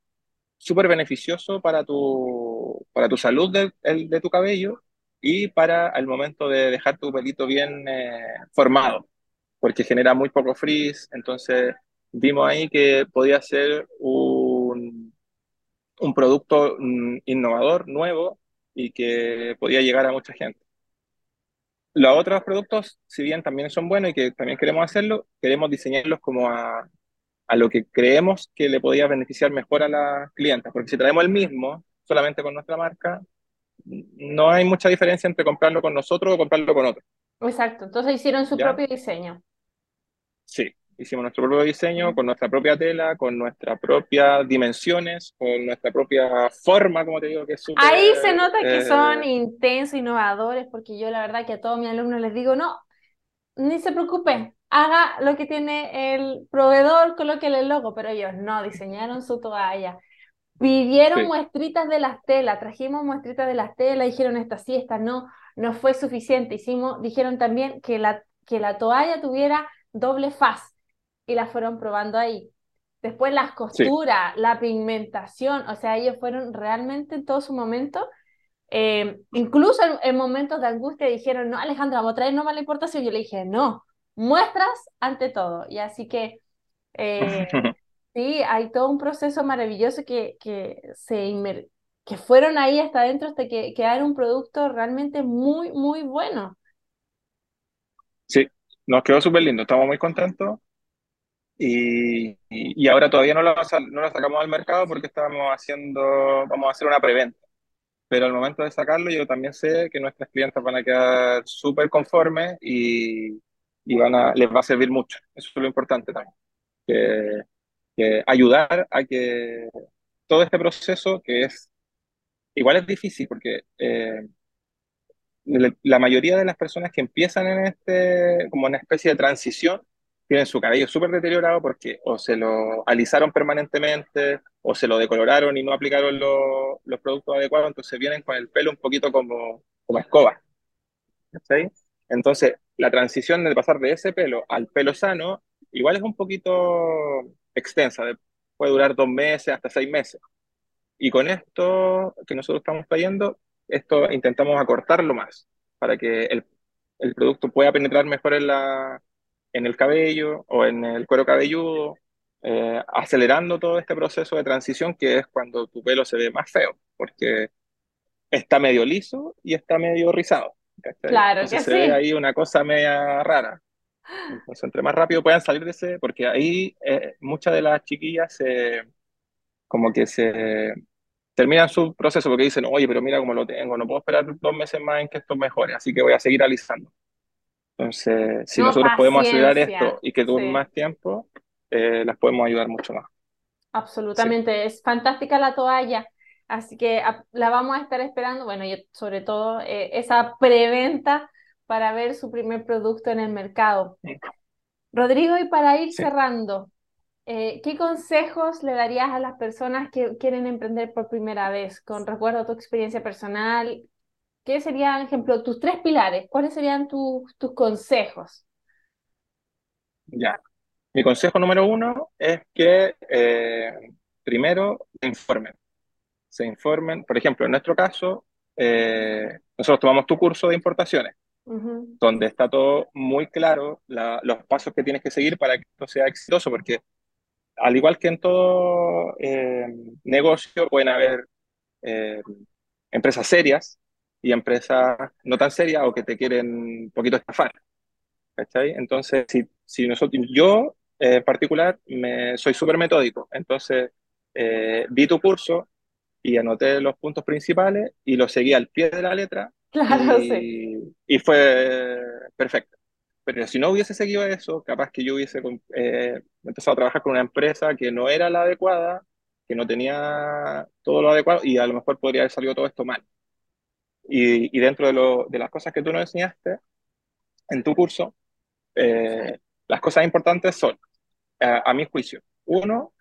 súper beneficioso para tu, para tu salud de, el- de tu cabello y para el momento de dejar tu pelito bien eh, formado, porque genera muy poco frizz, entonces vimos ahí que podía ser un, un producto mm, innovador, nuevo y que podía llegar a mucha gente. Los otros productos, si bien también son buenos y que también queremos hacerlo, queremos diseñarlos como a, a lo que creemos que le podía beneficiar mejor a las clientas, porque si traemos el mismo, solamente con nuestra marca, no hay mucha diferencia entre comprarlo con nosotros o comprarlo con otro. Exacto, entonces hicieron su ¿Ya? propio diseño. Sí, hicimos nuestro propio diseño con nuestra propia tela, con nuestras propias dimensiones, con nuestra propia forma, como te digo, que es súper... Ahí se nota que eh, son intensos, innovadores, porque yo la verdad que a todos mis alumnos les digo, no, ni se preocupen, haga lo que tiene el proveedor, colóquele el logo, pero ellos no, diseñaron su toalla. Pidieron Sí. muestritas de las telas, trajimos muestritas de las telas, dijeron esta sí, esta no, no fue suficiente. Hicimos, dijeron también que la, que la toalla tuviera doble faz y la fueron probando ahí. Después las costuras, la pigmentación, o sea, ellos fueron realmente en todo su momento, eh, incluso en, en momentos de angustia dijeron, no, Alejandra, vamos a traer nomás la importación. Yo le dije, no, muestras ante todo. Y así que eh, <laughs> Sí, hay todo un proceso maravilloso que, que, se inmer- que fueron ahí hasta adentro hasta que quedara un producto realmente muy, muy bueno. Sí, nos quedó súper lindo, estamos muy contentos y, y- ahora todavía no sal- no lo sacamos al mercado porque estábamos haciendo, vamos a hacer una preventa, pero al momento de sacarlo yo también sé que nuestras clientes van a quedar súper conformes y, y van a, les va a servir mucho, eso es lo importante también, que, que ayudar a que todo este proceso que es, igual es difícil porque... eh, la la mayoría de las personas que empiezan en este, como una especie de transición, tienen su cabello súper deteriorado porque o se lo alisaron permanentemente o se lo decoloraron y no aplicaron lo- los productos adecuados, entonces vienen con el pelo un poquito como, como escoba. ¿cachai? Entonces, la transición de pasar de ese pelo al pelo sano, igual es un poquito extensa, de- puede durar dos meses hasta seis meses. Y con esto que nosotros estamos trayendo, esto intentamos acortarlo más para que el, el producto pueda penetrar mejor en la, en el cabello o en el cuero cabelludo, eh, acelerando todo este proceso de transición que es cuando tu pelo se ve más feo, porque está medio liso y está medio rizado. Claro Entonces que se sí. ve ahí una cosa media rara. Entonces, entre más rápido puedan salir de ese, porque ahí eh, muchas de las chiquillas se, como que se terminan su proceso porque dicen, oye, pero mira cómo lo tengo, no puedo esperar dos meses más en que esto mejore, así que voy a seguir alisando. Entonces, si No, nosotros podemos paciencia. esto y que dure Sí. más tiempo, eh, las podemos ayudar mucho más. Absolutamente, es fantástica la toalla, así que la vamos a estar esperando, bueno, y sobre todo eh, esa preventa para ver su primer producto en el mercado. Rodrigo, y para ir cerrando, eh, ¿qué consejos le darías a las personas que quieren emprender por primera vez? Con recuerdo a tu experiencia personal, ¿qué serían, ejemplo, tus tres pilares? ¿Cuáles serían tus tus consejos? Ya. Mi consejo número uno es que eh, primero se informen. Se informen, por ejemplo, en nuestro caso, eh, nosotros tomamos tu curso de importaciones, donde está todo muy claro, la- los pasos que tienes que seguir para que esto sea exitoso, porque al igual que en todo eh, negocio, pueden haber eh, empresas serias y empresas no tan serias o que te quieren un poquito estafar. ¿cachai? Entonces, si, si nosotros, yo eh, en particular me, soy súper metódico, entonces eh, vi tu curso y anoté los puntos principales y los seguí al pie de la letra Claro, sí. y, y fue perfecto. Pero si no hubiese seguido eso, capaz que yo hubiese eh, empezado a trabajar con una empresa que no era la adecuada, que no tenía todo lo adecuado y a lo mejor podría haber salido todo esto mal. Y, y dentro de, lo, de las cosas que tú nos enseñaste en tu curso, eh, las cosas importantes son, a, a mi juicio, uno,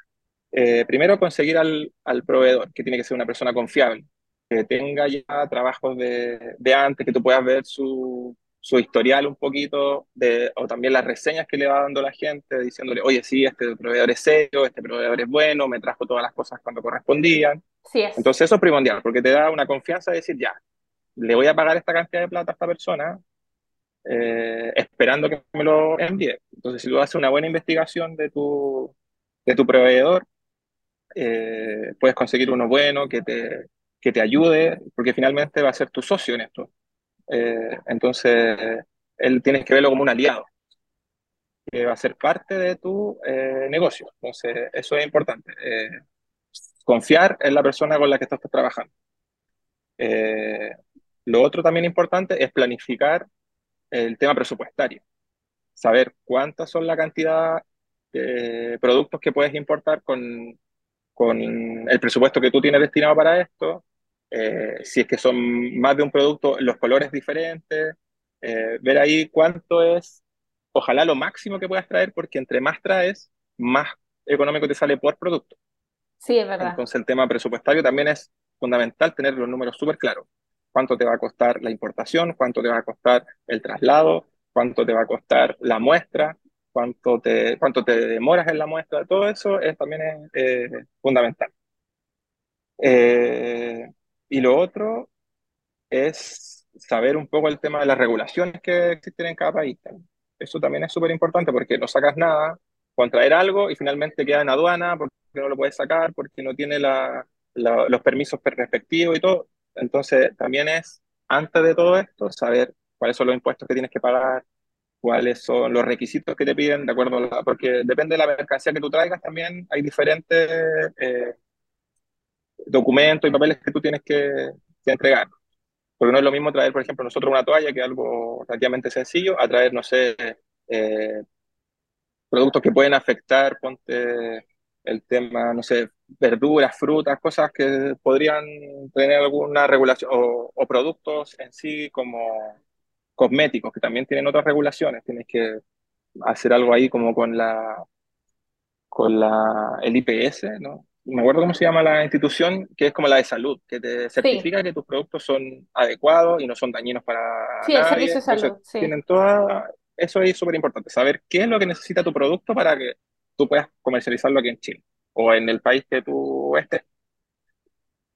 eh, primero conseguir al, al, proveedor, que tiene que ser una persona confiable, que tenga ya trabajos de, de antes, que tú puedas ver su, su, historial un poquito, de, o también las reseñas que le va dando la gente, diciéndole, oye, sí, este proveedor es serio, este proveedor es bueno, me trajo todas las cosas cuando correspondían. Sí es. Entonces eso es primordial, porque te da una confianza de decir, ya, le voy a pagar esta cantidad de plata a esta persona, eh, esperando que me lo envíe. Entonces, si tú haces una buena investigación de tu, de tu proveedor, eh, puedes conseguir uno bueno que te, que te ayude, porque finalmente va a ser tu socio en esto. Eh, entonces, él tienes que verlo como un aliado, que va a ser parte de tu negocio. Entonces, eso es importante. Confiar en la persona con la que estás trabajando. Lo otro también importante es planificar el tema presupuestario. Saber cuántas son la cantidad de productos que puedes importar con, con el presupuesto que tú tienes destinado para esto, eh, si es que son más de un producto, los colores diferentes, eh, ver ahí cuánto es, ojalá lo máximo que puedas traer, porque entre más traes, más económico te sale por producto. Sí, es verdad. Entonces el tema presupuestario también es fundamental tener los números súper claros. ¿Cuánto te va a costar la importación? ¿Cuánto te va a costar el traslado? ¿Cuánto te va a costar la muestra? ¿Cuánto te, cuánto te demoras en la muestra? Todo eso es, también es eh, fundamental. Eh, y lo otro es saber un poco el tema de las regulaciones que existen en cada país. Eso también es súper importante porque no sacas nada, contraer algo y finalmente queda en aduana porque no lo puedes sacar, porque no tiene la, la, los permisos respectivos y todo. Entonces, también es, antes de todo esto, saber cuáles son los impuestos que tienes que pagar, cuáles son los requisitos que te piden, de acuerdo a la, porque depende de la mercancía que tú traigas también, hay diferentes eh, documentos y papeles que tú tienes que, que, entregar. Porque no es lo mismo traer, por ejemplo, nosotros una toalla, que es algo relativamente sencillo, a traer, no sé, eh, productos que pueden afectar, ponte el tema, no sé, verduras, frutas, cosas que podrían tener alguna regulación, o, o, productos en sí como cosméticos, que también tienen otras regulaciones. Tienes que hacer algo ahí como con la con la el IPS, ¿no? Me acuerdo cómo se llama la institución, que es como la de salud, que te certifica sí. que tus productos son adecuados y no son dañinos para sí, nadie. el servicio de salud, Entonces, sí. tienen toda, eso es súper importante, saber qué es lo que necesita tu producto para que tú puedas comercializarlo aquí en Chile o en el país que tú estés.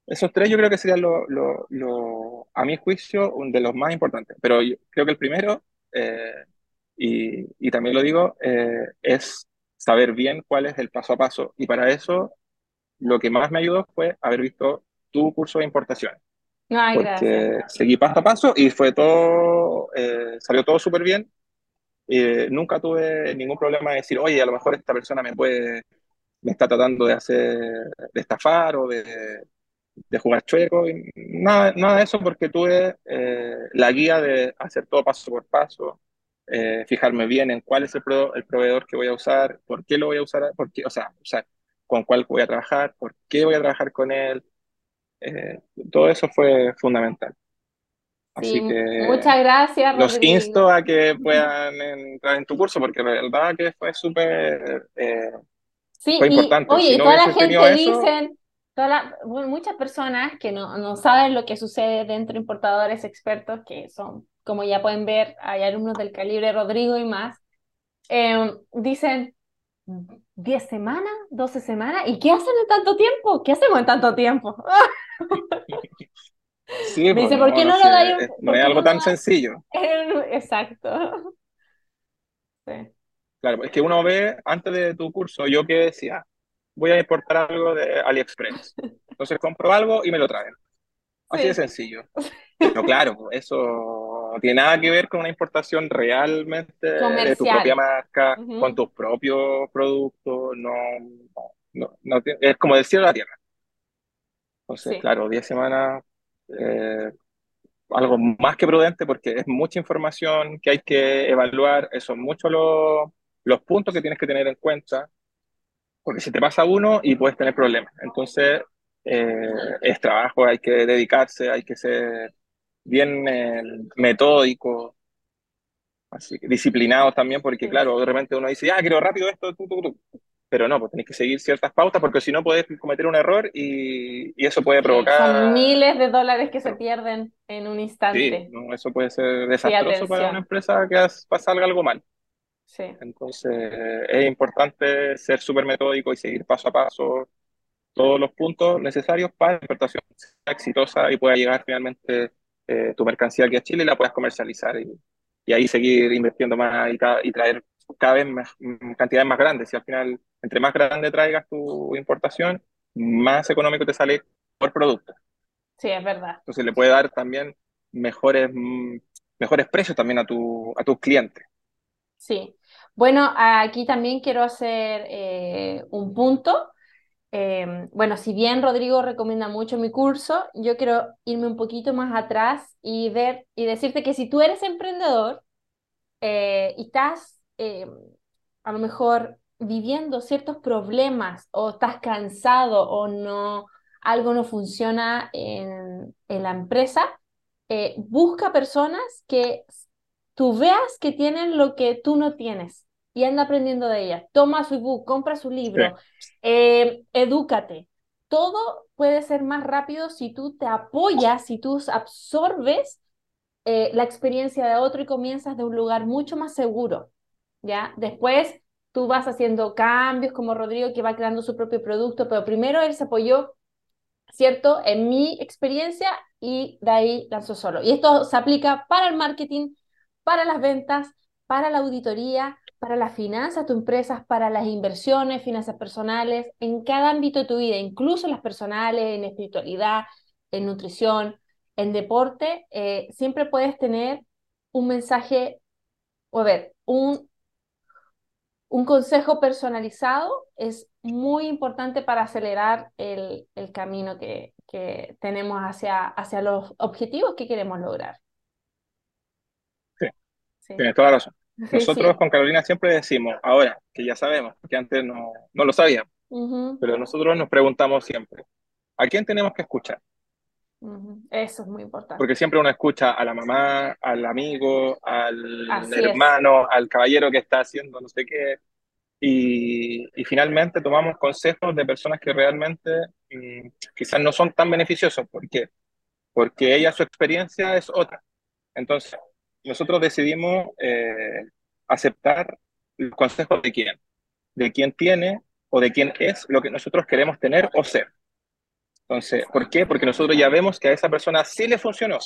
Esos tres yo creo que serían, lo, lo, lo, a mi juicio, de los más importantes. Pero yo creo que el primero, eh, y, y también lo digo, eh, es saber bien cuál es el paso a paso. Y para eso, lo que más me ayudó fue haber visto tu curso de importación. Ay, Porque gracias. seguí paso a paso y fue todo, eh, salió todo súper bien. Eh, nunca tuve ningún problema de decir, oye, a lo mejor esta persona me puede, me está tratando de hacer, de estafar o de, de jugar chueco. y nada, nada de eso porque tuve eh, la guía de hacer todo paso por paso, eh, fijarme bien en cuál es el, pro- el proveedor que voy a usar, por qué lo voy a usar, por qué, o sea, o sea, con cuál voy a trabajar, por qué voy a trabajar con él. eh, todo eso fue fundamental. Sí, Así que muchas gracias, los insto Rodrigo. a que puedan entrar en tu curso porque la verdad que fue súper, eh, Sí, fue y importante. oye, Si y no toda la gente eso, dicen, toda la- muchas personas que no, no saben lo que sucede dentro de importadores expertos, que son, como ya pueden ver, hay alumnos del calibre Rodrigo y más, eh, dicen, ¿10 semanas? ¿12 semanas? ¿Y qué hacen en tanto tiempo? ¿Qué hacemos en tanto tiempo? <laughs> sí, Me pues dice, ¿por no, qué no no lo sé, dais? no ¿Por es algo tan sencillo. <laughs> Exacto. Sí, Claro, es que uno ve antes de tu curso, yo que decía, voy a importar algo de AliExpress. Entonces compro algo y me lo traen. Así de sencillo. <laughs> Pero claro, pues, eso no tiene nada que ver con una importación realmente de tu propia marca, con tus propios productos. No, no, no, es como del cielo a la tierra. Entonces, Sí, claro, 10 semanas, eh, algo más que prudente porque es mucha información que hay que evaluar, son muchos los, los puntos que tienes que tener en cuenta, porque si te pasa uno y puedes tener problemas. Entonces, eh, es trabajo, hay que dedicarse, hay que ser bien eh, metódico, así disciplinado también, porque claro, de repente uno dice, ah, quiero rápido esto, tú, tú, tú. Pero no, pues tenés que seguir ciertas pautas porque si no puedes cometer un error y, y eso puede Sí, son provocar miles de dólares que se pierden en un Sí, instante. no, eso puede ser Sí, desastroso para una empresa que pasa algo mal. Sí, Entonces, es importante ser súper metódico y seguir paso a paso todos los puntos necesarios para que la exportación sea exitosa y pueda llegar finalmente eh, tu mercancía aquí a Chile y la puedas comercializar y, y ahí seguir invirtiendo más y, y traer cada vez más mm, cantidades más grandes. Y al final, entre más grande traigas tu importación, más económico te sale por producto. sí, es verdad. Entonces le puede dar también mejores, mm, mejores precios también a, tu, a tus clientes. Sí. Bueno, aquí también quiero hacer eh, un punto. Eh, bueno, si bien Rodrigo recomienda mucho mi curso, yo quiero irme un poquito más atrás y ver y decirte que si tú eres emprendedor eh, y estás eh, a lo mejor viviendo ciertos problemas o estás cansado o no, algo no funciona en, en la empresa, eh, busca personas que tú veas que tienen lo que tú no tienes y anda aprendiendo de ellas. Toma su ebook, compra su libro, eh, edúcate. Todo puede ser más rápido si tú te apoyas, si tú absorbes eh, la experiencia de otro y comienzas de un lugar mucho más seguro, ¿ya? Después tú vas haciendo cambios como Rodrigo que va creando su propio producto, pero primero él se apoyó, ¿cierto? En mi experiencia y de ahí lanzó solo. Y esto se aplica para el marketing, para las ventas, para la auditoría, para las finanzas de tu empresa, para las inversiones, finanzas personales, en cada ámbito de tu vida, incluso las personales, en espiritualidad, en nutrición, en deporte, eh, siempre puedes tener un mensaje, o a ver, un, un consejo personalizado es muy importante para acelerar el, el camino que, que tenemos hacia, hacia los objetivos que queremos lograr. sí, Sí, tienes toda la razón. <laughs> Nosotros sí. con Carolina siempre decimos, ahora que ya sabemos, porque antes no, no lo sabíamos, pero nosotros nos preguntamos siempre, ¿a quién tenemos que escuchar? Eso es muy importante. Porque siempre uno escucha a la mamá, al amigo, al Así es. hermano, al caballero que está haciendo no sé qué, y, y finalmente tomamos consejos de personas que realmente mm, quizás no son tan beneficiosos. ¿Por qué? Porque ella, su experiencia es otra. Entonces, nosotros decidimos eh, aceptar los consejos de quién, de quién tiene o de quién es lo que nosotros queremos tener o ser. Entonces, ¿por qué? Porque nosotros ya vemos que a esa persona sí le funcionó.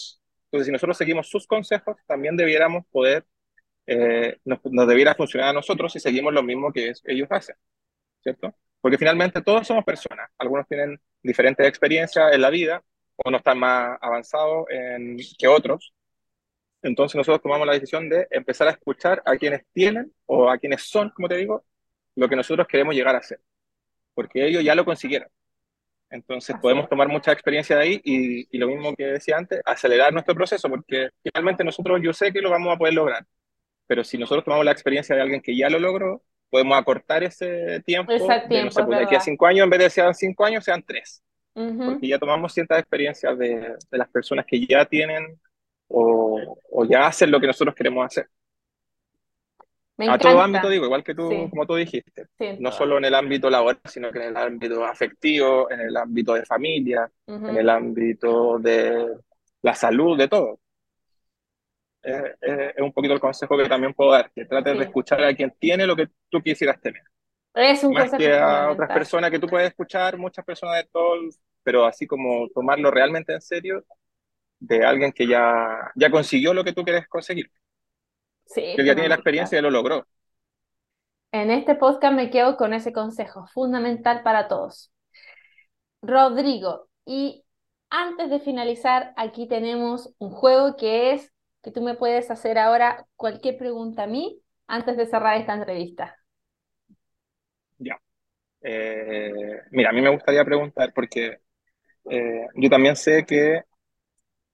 Entonces, si nosotros seguimos sus consejos, también debiéramos poder eh, nos, debiera funcionar a nosotros si seguimos lo mismo que ellos hacen, ¿cierto? Porque finalmente todos somos personas, algunos tienen diferentes experiencias en la vida, o no están más avanzados en, que otros, entonces nosotros tomamos la decisión de empezar a escuchar a quienes tienen o a quienes son, como te digo, lo que nosotros queremos llegar a ser, porque ellos ya lo consiguieron. Entonces podemos tomar mucha experiencia de ahí y, y, lo mismo que decía antes, acelerar nuestro proceso, porque finalmente nosotros yo sé que lo vamos a poder lograr, pero si nosotros tomamos la experiencia de alguien que ya lo logró, podemos acortar ese tiempo, tiempo de, no sé, pues, de aquí a cinco años, en vez de sean cinco años, sean tres. Uh -huh. Porque ya tomamos ciertas experiencias de, de, las personas que ya tienen o, o, ya hacen lo que nosotros queremos hacer. Me a encanta. todo ámbito, digo, igual que tú, Sí. como tú dijiste. Sí, no solo en el ámbito laboral, sino que en el ámbito afectivo, en el ámbito de familia, Ujú. en el ámbito de la salud, de todo. Es, es- es un poquito el consejo que también puedo dar, que trates Sí. de escuchar a quien tiene lo que tú quisieras tener. Es un Más consejo que a otras personas que tú puedes escuchar, muchas personas de todo, pero así como tomarlo realmente en serio de alguien que ya, ya consiguió lo que tú quieres conseguir, Sí, que ya tiene la experiencia y lo logró. En este podcast me quedo con ese consejo, fundamental para todos. Rodrigo, y antes de finalizar, aquí tenemos un juego que es que tú me puedes hacer ahora cualquier pregunta a mí antes de cerrar esta entrevista. Eh, mira, a mí me gustaría preguntar, porque eh, yo también sé que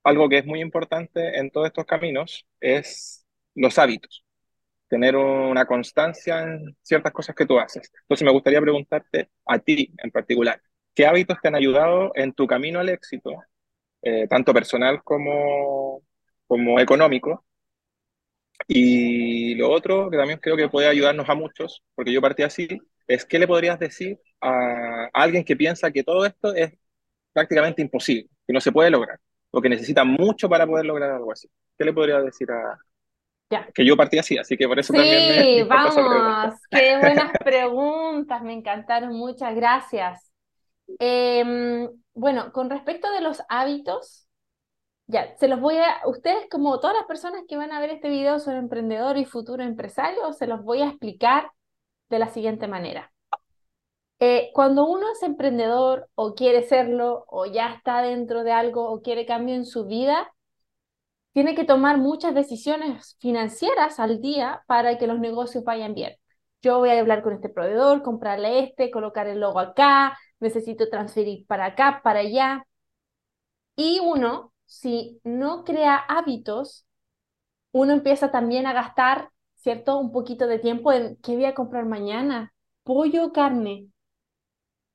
algo que es muy importante en todos estos caminos es los hábitos, tener una constancia en ciertas cosas que tú haces. Entonces me gustaría preguntarte a ti en particular, ¿qué hábitos te han ayudado en tu camino al éxito, eh, tanto personal como, como económico? Y lo otro, que también creo que puede ayudarnos a muchos, porque yo partí así, es qué le podrías decir a alguien que piensa que todo esto es prácticamente imposible, que no se puede lograr, o que necesita mucho para poder lograr algo así. ¿Qué le podrías decir a... Ya. Que yo partí así, así que por eso también me pregunta. vamos, <laughs> qué buenas preguntas, me encantaron, muchas gracias. Em, bueno, con respecto de los hábitos, ya, se los voy a, ustedes como todas las personas que van a ver este video son emprendedores y futuros empresarios, se los voy a explicar de la siguiente manera. Eh, cuando uno es emprendedor o quiere serlo o ya está dentro de algo o quiere cambio en su vida, tiene que tomar muchas decisiones financieras al día para que los negocios vayan bien. Yo voy a hablar con este proveedor, comprarle este, colocar el logo acá, necesito transferir para acá, para allá. Y uno, si no crea hábitos, uno empieza también a gastar, ¿cierto? Un poquito de tiempo en qué voy a comprar mañana, pollo o carne.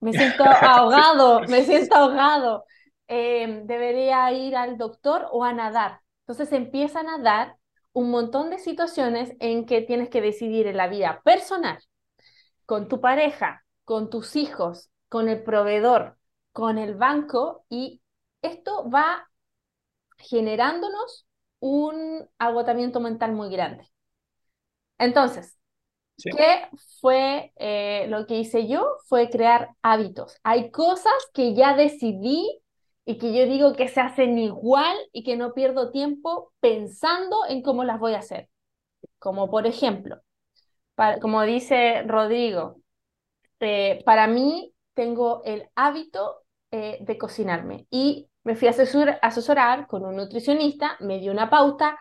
Me <laughs> siento ahogado, me siento ahogado. Eh, debería ir al doctor o a nadar. Entonces empiezan a dar un montón de situaciones en que tienes que decidir en la vida personal, con tu pareja, con tus hijos, con el proveedor, con el banco, y esto va generándonos un agotamiento mental muy grande. Entonces, Sí. ¿qué fue eh, lo que hice yo? Fue crear hábitos. Hay cosas que ya decidí y que yo digo que se hacen igual y que no pierdo tiempo pensando en cómo las voy a hacer. Como por ejemplo, como dice Rodrigo, eh, para mí tengo el hábito eh, de cocinarme y me fui a asesor- asesorar con un nutricionista, me dio una pauta.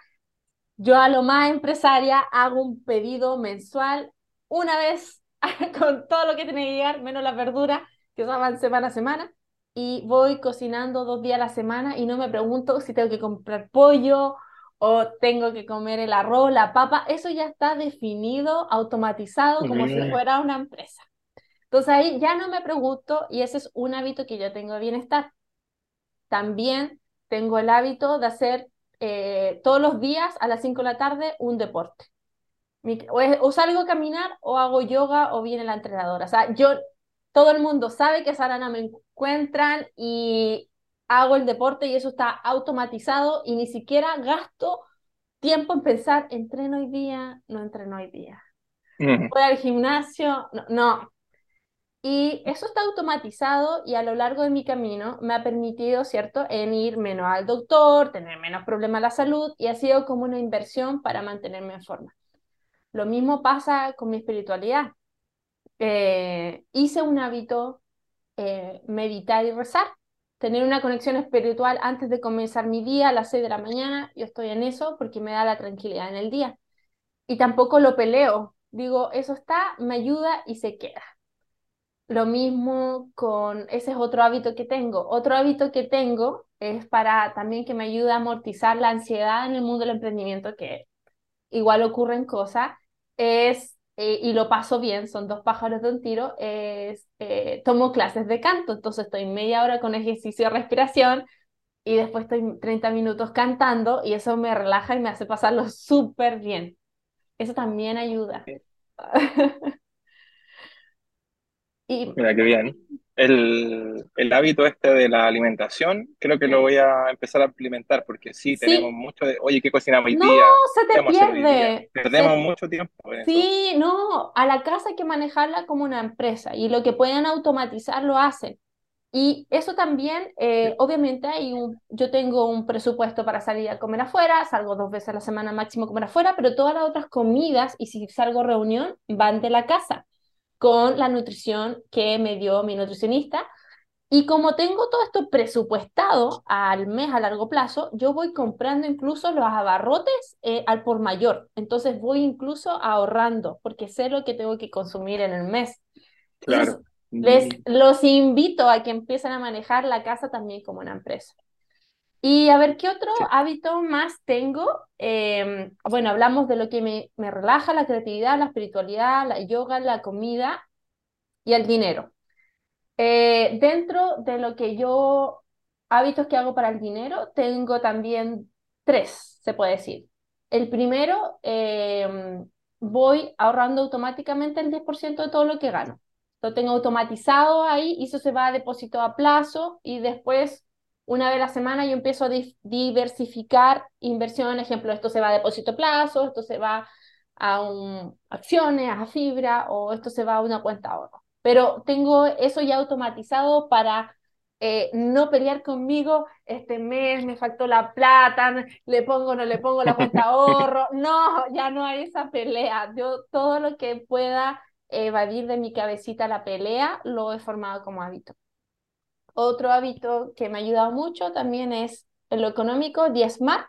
Yo a lo más empresaria hago un pedido mensual una vez <laughs> con todo lo que tiene que llegar, menos las verduras, que van semana a semana, y voy cocinando dos días a la semana y no me pregunto si tengo que comprar pollo o tengo que comer el arroz, la papa, eso ya está definido, automatizado, como si fuera una empresa. Entonces ahí ya no me pregunto y ese es un hábito que yo tengo de bienestar. También tengo el hábito de hacer eh, todos los días a las 5 de la tarde un deporte. Mi- o, es- o salgo a caminar o hago yoga o viene la entrenadora. O sea, yo, todo el mundo sabe que a Sarana me encuentran y hago el deporte y eso está automatizado y ni siquiera gasto tiempo en pensar, entreno hoy día, no entreno hoy día Mm. voy al gimnasio, no, no. Y eso está automatizado y a lo largo de mi camino me ha permitido, ¿cierto?, en ir menos al doctor, tener menos problemas a la salud y ha sido como una inversión para mantenerme en forma. Lo mismo pasa con mi espiritualidad. Eh, hice un hábito eh, meditar y rezar, tener una conexión espiritual antes de comenzar mi día a las 6 de la mañana. Yo estoy en eso porque me da la tranquilidad en el día. Y tampoco lo peleo. Digo, eso está, me ayuda y se queda. Lo mismo con, ese es otro hábito que tengo. Otro hábito que tengo es para también que me ayuda a amortizar la ansiedad en el mundo del emprendimiento, que igual ocurren cosas, es, eh, y lo paso bien, son dos pájaros de un tiro, es, eh, tomo clases de canto, entonces estoy media hora con ejercicio de respiración y después estoy 30 minutos cantando y eso me relaja y me hace pasarlo súper bien. Eso también ayuda. <laughs> y, Mira, qué bien el, el, hábito este de la alimentación, creo que lo voy a empezar a implementar, porque sí, tenemos mucho de, oye, ¿qué cocinamos hoy no, día? se te pierde. Perdemos mucho tiempo. sí, no, a la casa hay que manejarla como una empresa y lo que puedan automatizar lo hacen. Y eso también, eh, obviamente, hay un, yo tengo un presupuesto para salir a comer afuera, salgo dos veces a la semana máximo a comer afuera, pero todas las otras comidas y si salgo a reunión van de la casa con la nutrición que me dio mi nutricionista. Y como tengo todo esto presupuestado al mes a largo plazo, yo voy comprando incluso los abarrotes eh, al por mayor. Entonces voy incluso ahorrando porque sé lo que tengo que consumir en el mes. Claro. les los invito a que empiecen a manejar la casa también como una empresa. Y a ver, ¿qué otro hábito más tengo? Em, bueno, hablamos de lo que me, me, relaja, la creatividad, la espiritualidad, la yoga, la comida y el dinero. Eh, dentro de lo que yo, hábitos que hago para el dinero, tengo también tres, se puede decir. El primero, em, voy ahorrando automáticamente el 10% de todo lo que gano. Lo tengo automatizado ahí y eso se va a depósito a plazo y después una vez a la semana yo empiezo a diversificar inversión, ejemplo, esto se va a depósito plazo, esto se va a un, acciones, a fibra o esto se va a una cuenta ahorro. Pero tengo eso ya automatizado para eh, no pelear conmigo, este mes me faltó la plata, le pongo, no le pongo la cuenta ahorro, <laughs> no, ya no hay esa pelea. Yo todo lo que pueda evadir de mi cabecita la pelea, lo he formado como hábito. Otro hábito que me ha ayudado mucho también es en lo económico, diezmar.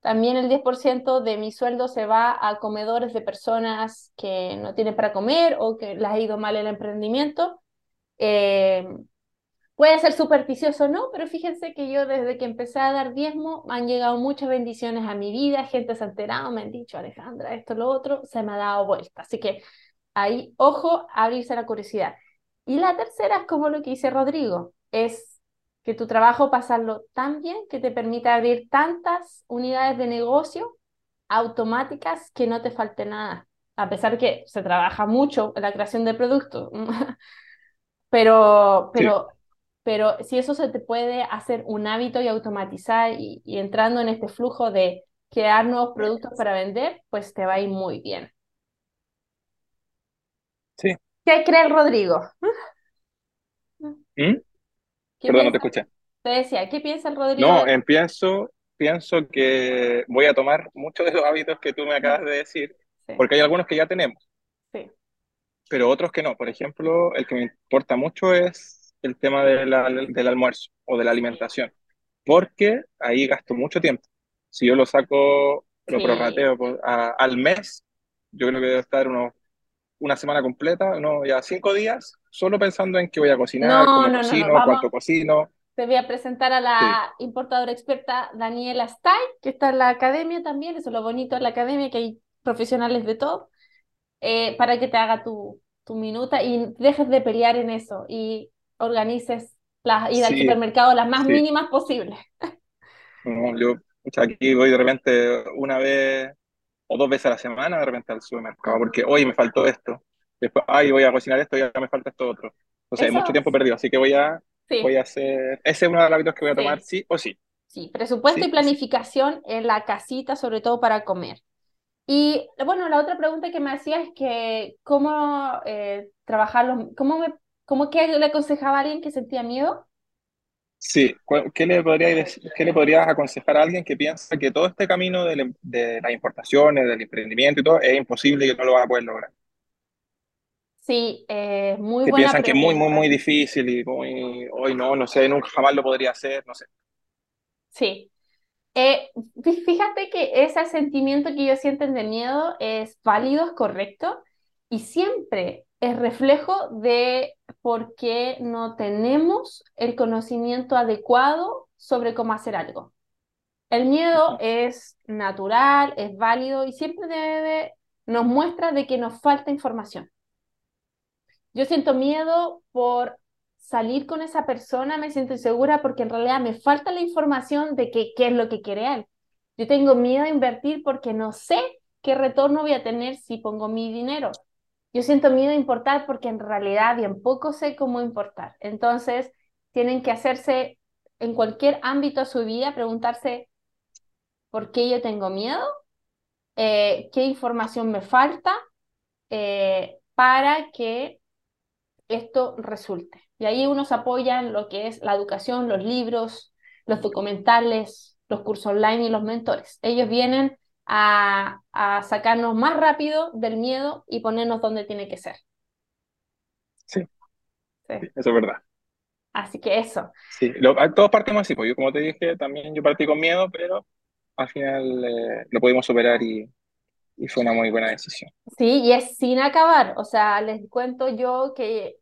También el 10% de mi sueldo se va a comedores de personas que no tienen para comer o que les ha ido mal el emprendimiento. Eh, puede ser supersticioso o no, pero fíjense que yo desde que empecé a dar diezmo han llegado muchas bendiciones a mi vida, gente se ha enterado, me han dicho, Alejandra, esto, lo otro, se me ha dado vuelta. Así que ahí, ojo, abrirse la curiosidad. Y la tercera es como lo que dice Rodrigo, es que tu trabajo pasarlo tan bien que te permita abrir tantas unidades de negocio automáticas que no te falte nada. A pesar que se trabaja mucho en la creación de productos, <laughs> pero, pero, pero si eso se te puede hacer un hábito y automatizar y, y entrando en este flujo de crear nuevos productos para vender, pues te va a ir muy bien. Sí. ¿Qué cree el Rodrigo? ¿Mm? Perdón, no te escuché. Te decía, ¿qué piensa el Rodrigo? No, pienso, pienso que voy a tomar muchos de los hábitos que tú me acabas de decir, porque hay algunos que ya tenemos, sí. pero otros que no. Por ejemplo, el que me importa mucho es el tema de la, del almuerzo o de la alimentación, porque ahí gasto mucho tiempo. Si yo lo saco, lo prorrateo al mes, yo creo que debe estar unos una semana completa, no, ya cinco días, solo pensando en qué voy a cocinar, cómo cocino, cuánto cocino. Te voy a presentar a la importadora experta Daniela Stay, que está en la academia también, eso es lo bonito de la academia, que hay profesionales de todo, eh, para que te haga tu, tu minuta y dejes de pelear en eso y organices las ir al supermercado las más mínimas posibles. No, yo aquí voy de repente una vez o dos veces a la semana de repente al supermercado, porque hoy me faltó esto, después, ay, voy a cocinar esto, ya me falta esto otro. Entonces, hay mucho tiempo perdido, así que voy a, voy a hacer, ese es uno de los hábitos que voy a tomar, sí, o sí. Sí, presupuesto y planificación en la casita, sobre todo para comer. Y bueno, la otra pregunta que me hacía es que cómo eh, trabajar cómo me, cómo que le aconsejaba a alguien que sentía miedo Sí, ¿qué le podría decir- qué le podrías aconsejar a alguien que piensa que todo este camino de, la- de las importaciones, del emprendimiento y todo es imposible y que no lo va a poder lograr? Sí, eh, muy Que buena piensan que es muy, muy, muy difícil y muy, hoy no, no sé, nunca jamás lo podría hacer, no sé. Sí. Eh, fí- fíjate que ese sentimiento que ellos sienten de miedo es válido, es correcto, y siempre es reflejo de por qué no tenemos el conocimiento adecuado sobre cómo hacer algo. El miedo es natural, es válido y siempre debe, nos muestra de que nos falta información. Yo siento miedo por salir con esa persona, me siento insegura porque en realidad me falta la información de que, qué es lo que quiere él. Yo tengo miedo a invertir porque no sé qué retorno voy a tener si pongo mi dinero. Yo siento miedo a importar porque en realidad bien poco sé cómo importar. Entonces, tienen que hacerse en cualquier ámbito de su vida, preguntarse por qué yo tengo miedo, eh, qué información me falta eh, para que esto resulte. Y ahí uno se apoya en lo que es la educación, los libros, los documentales, los cursos online y los mentores. Ellos vienen a, a sacarnos más rápido del miedo y ponernos donde tiene que ser. Sí, Sí. sí, eso es verdad. Así que eso. Sí, lo- a- todos partimos así, pues yo como te dije, también yo partí con miedo, pero al final eh, lo pudimos superar y, y fue una muy buena decisión. Sí, y es sin acabar. O sea, les cuento yo que,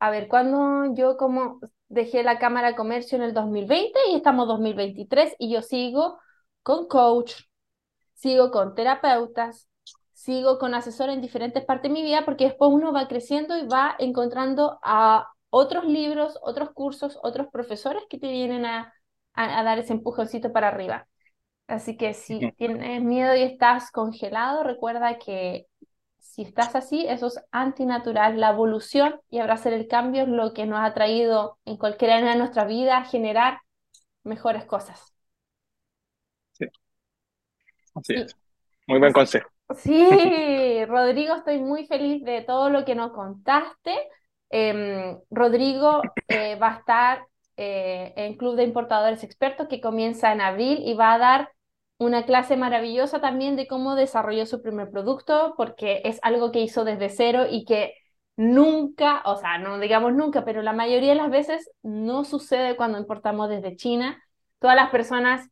a ver, cuando yo como dejé la Cámara de Comercio en el 2020 y estamos 2023 y yo sigo con coach, sigo con terapeutas, sigo con asesores en diferentes partes de mi vida, porque después uno va creciendo y va encontrando a otros libros, otros cursos, otros profesores que te vienen a, a, a dar ese empujoncito para arriba. Así que si tienes miedo y estás congelado, recuerda que si estás así, eso es antinatural. La evolución y abrazar el cambio es lo que nos ha traído en cualquier área de nuestra vida a generar mejores cosas. Sí, así Sí, es. Muy buen consejo. Sí, <laughs> Rodrigo, estoy muy feliz de todo lo que nos contaste. Em, Rodrigo eh, va a estar eh, en Club de Importadores Expertos que comienza en abril y va a dar una clase maravillosa también de cómo desarrolló su primer producto, porque es algo que hizo desde cero y que nunca, o sea, no digamos nunca, pero la mayoría de las veces no sucede cuando importamos desde China. Todas las personas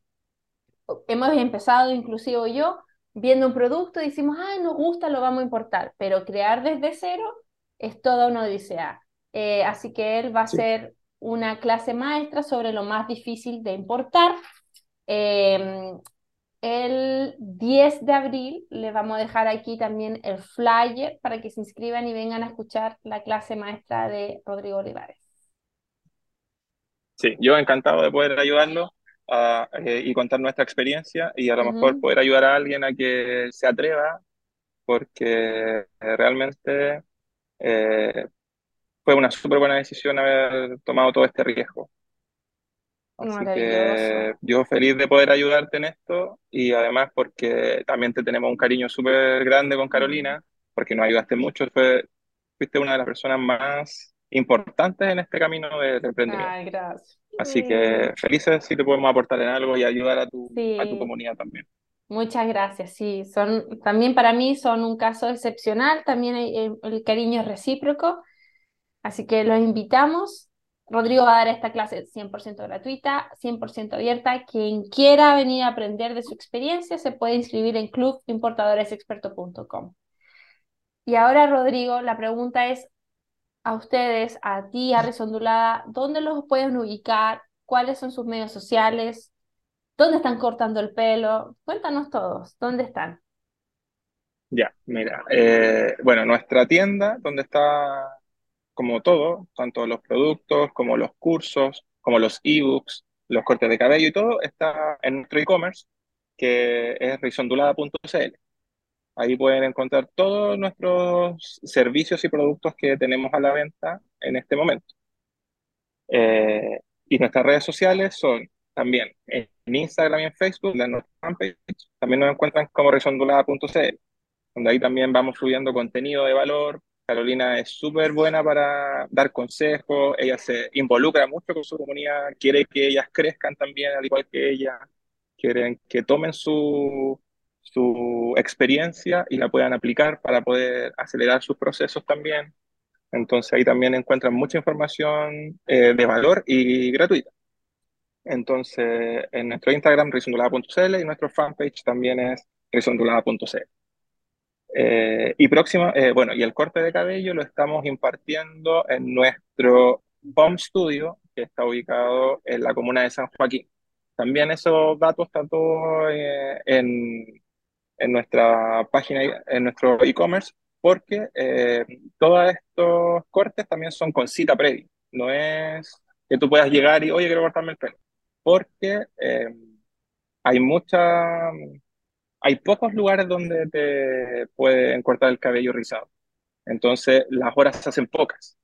hemos empezado, inclusive yo, viendo un producto y decimos, ah, nos gusta, lo vamos a importar, pero crear desde cero es toda una odisea. Eh, así que él va a Sí, hacer una clase maestra sobre lo más difícil de importar. Eh, el 10 de abril le vamos a dejar aquí también el flyer para que se inscriban y vengan a escuchar la clase maestra de Rodrigo Olivares. sí, yo encantado de poder ayudarlo eh, y contar nuestra experiencia y a lo mejor poder ayudar a alguien a que se atreva, porque eh, realmente eh, fue una súper buena decisión haber tomado todo este riesgo. Así que yo feliz de poder ayudarte en esto y además porque también te tenemos un cariño súper grande con. Carolina, porque nos ayudaste mucho, fue, fuiste una de las personas más importantes en este camino del emprendimiento. Ay, gracias. Así que felices si te podemos aportar en algo y ayudar a tu, a tu Sí, comunidad también. muchas gracias. Sí, son también para mí son un caso excepcional, también el, el cariño es recíproco, así que los invitamos. Rodrigo va a dar esta clase 100% gratuita, 100% abierta. Quien quiera venir a aprender de su experiencia se puede inscribir en clubimportadoresexperto.com. Y ahora, Rodrigo, la pregunta es a ustedes, a ti, a Risondulada, ¿dónde los pueden ubicar? ¿Cuáles son sus medios sociales? ¿Dónde están cortando el pelo? Cuéntanos todos, ¿dónde están? Ya, mira, eh, bueno, nuestra tienda, donde está como todo, tanto los productos como los cursos, como los ebooks, los cortes de cabello y todo, está en nuestro e-commerce, que es risondulada.cl. Ahí pueden encontrar todos nuestros servicios y productos que tenemos a la venta en este momento. Eh, y nuestras redes sociales son también en Instagram y en Facebook, nuestra fanpage, también nos encuentran como risondulada.cl, donde ahí también vamos subiendo contenido de valor Carolina es súper buena para dar consejos, ella se involucra mucho con su comunidad, quiere que ellas crezcan también, al igual que ella, quieren que tomen su, su experiencia y la puedan aplicar para poder acelerar sus procesos también. Entonces ahí también encuentran mucha información eh, de valor y gratuita. Entonces en nuestro Instagram, risondulada.cl y nuestro fanpage también es risondulada.cl. Eh, y próximo, eh, bueno, y el corte de cabello lo estamos impartiendo en nuestro home studio, que está ubicado en la comuna de San Joaquín. También esos datos están todos eh, en, en nuestra página, en nuestro e-commerce, porque todos estos cortes también son con cita previa. No es que tú puedas llegar y, oye, quiero cortarme el pelo, porque hay mucha hay pocos lugares donde te pueden cortar el cabello rizado. Entonces, las horas se hacen pocas.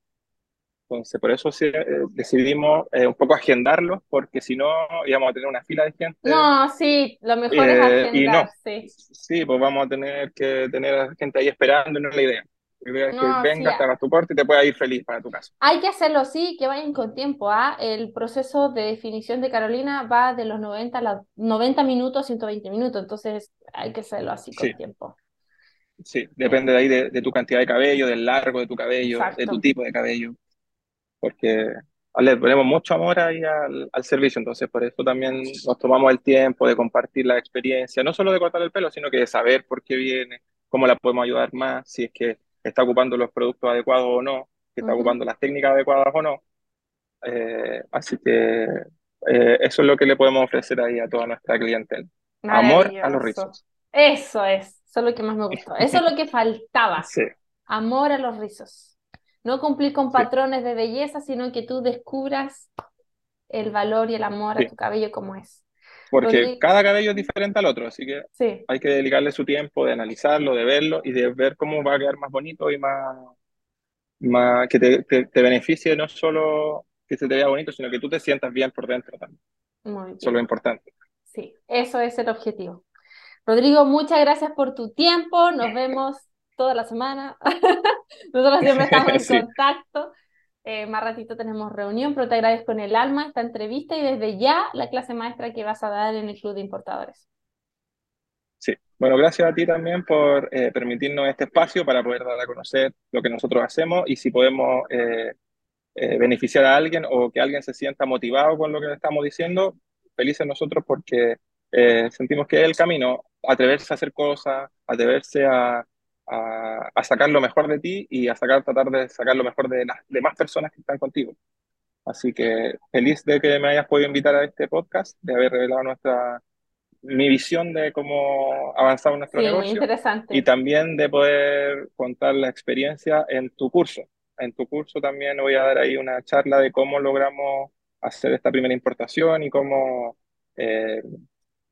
Entonces, por eso sí, eh, decidimos eh, un poco agendarlos, porque si no, íbamos a tener una fila de gente. No, sí, lo mejor es Eh, y agendar, no. sí. Sí, pues vamos a tener que tener a gente ahí esperando, no es la idea. Idea es que No, sí, vengas, te hagas tu corte y te puedas ir feliz para tu casa. Hay que hacerlo sí, que vayan con tiempo, ¿ah? El proceso de definición de Carolina va de los 90 a los 90 minutos a 120 minutos, entonces hay que hacerlo así con Sí. tiempo. Sí, depende de ahí de, de tu cantidad de cabello, del largo de tu cabello, de tu tipo de cabello, porque le ponemos mucho amor ahí al, al servicio, entonces por eso también nos tomamos el tiempo de compartir la experiencia, no solo de cortar el pelo, sino que de saber por qué viene, cómo la podemos ayudar más, si es que está ocupando los productos adecuados o no, está ocupando las técnicas adecuadas o no. Eh, así que eh, eso es lo que le podemos ofrecer ahí a toda nuestra clientela. Amor a los rizos. Eso es, eso es lo que más me gustó. Eso es lo que faltaba. <laughs> Sí, Amor a los rizos. No cumplir con Sí. patrones de belleza, sino que tú descubras el valor y el amor a tu cabello como es. Porque Rodrigo. cada cabello es diferente al otro, así que Sí, hay que dedicarle su tiempo de analizarlo, de verlo y de ver cómo va a quedar más bonito y más, más que te, te, te beneficie no solo que se te vea bonito, sino que tú te sientas bien por dentro también. muy Eso es lo importante. Sí, eso es el objetivo. Rodrigo, muchas gracias por tu tiempo. Nos vemos toda la semana. <laughs> Nosotros siempre estamos en <laughs> Sí. contacto. Eh, más ratito tenemos reunión, pero te agradezco en el alma esta entrevista y desde ya la clase maestra que vas a dar en el Club de Importadores. Sí. Bueno, gracias a ti también por eh, permitirnos este espacio para poder dar a conocer lo que nosotros hacemos y si podemos eh, eh, beneficiar a alguien o que alguien se sienta motivado con lo que le estamos diciendo, felices nosotros porque sentimos que es el camino, atreverse a hacer cosas, atreverse a, a, a sacar lo mejor de ti y a sacar, tratar de sacar lo mejor de las demás personas que están contigo. Así que feliz de que me hayas podido invitar a este podcast, de haber revelado nuestra, mi visión de cómo avanzar en nuestro Sí, negocio interesante. y también de poder contar la experiencia en tu curso. En tu curso también voy a dar ahí una charla de cómo logramos hacer esta primera importación y cómo, eh,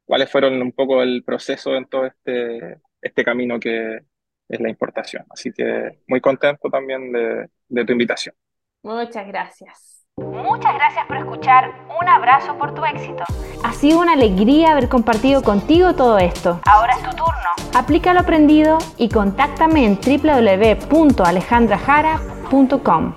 cuáles fueron un poco el proceso en todo este, este camino que es la importación. Así que muy contento también de, de tu invitación. Muchas gracias. Muchas gracias por escuchar. Un abrazo por tu éxito. Ha sido una alegría haber compartido contigo todo esto. Ahora es tu turno. Aplica lo aprendido y contáctame en www.alejandrajara.com.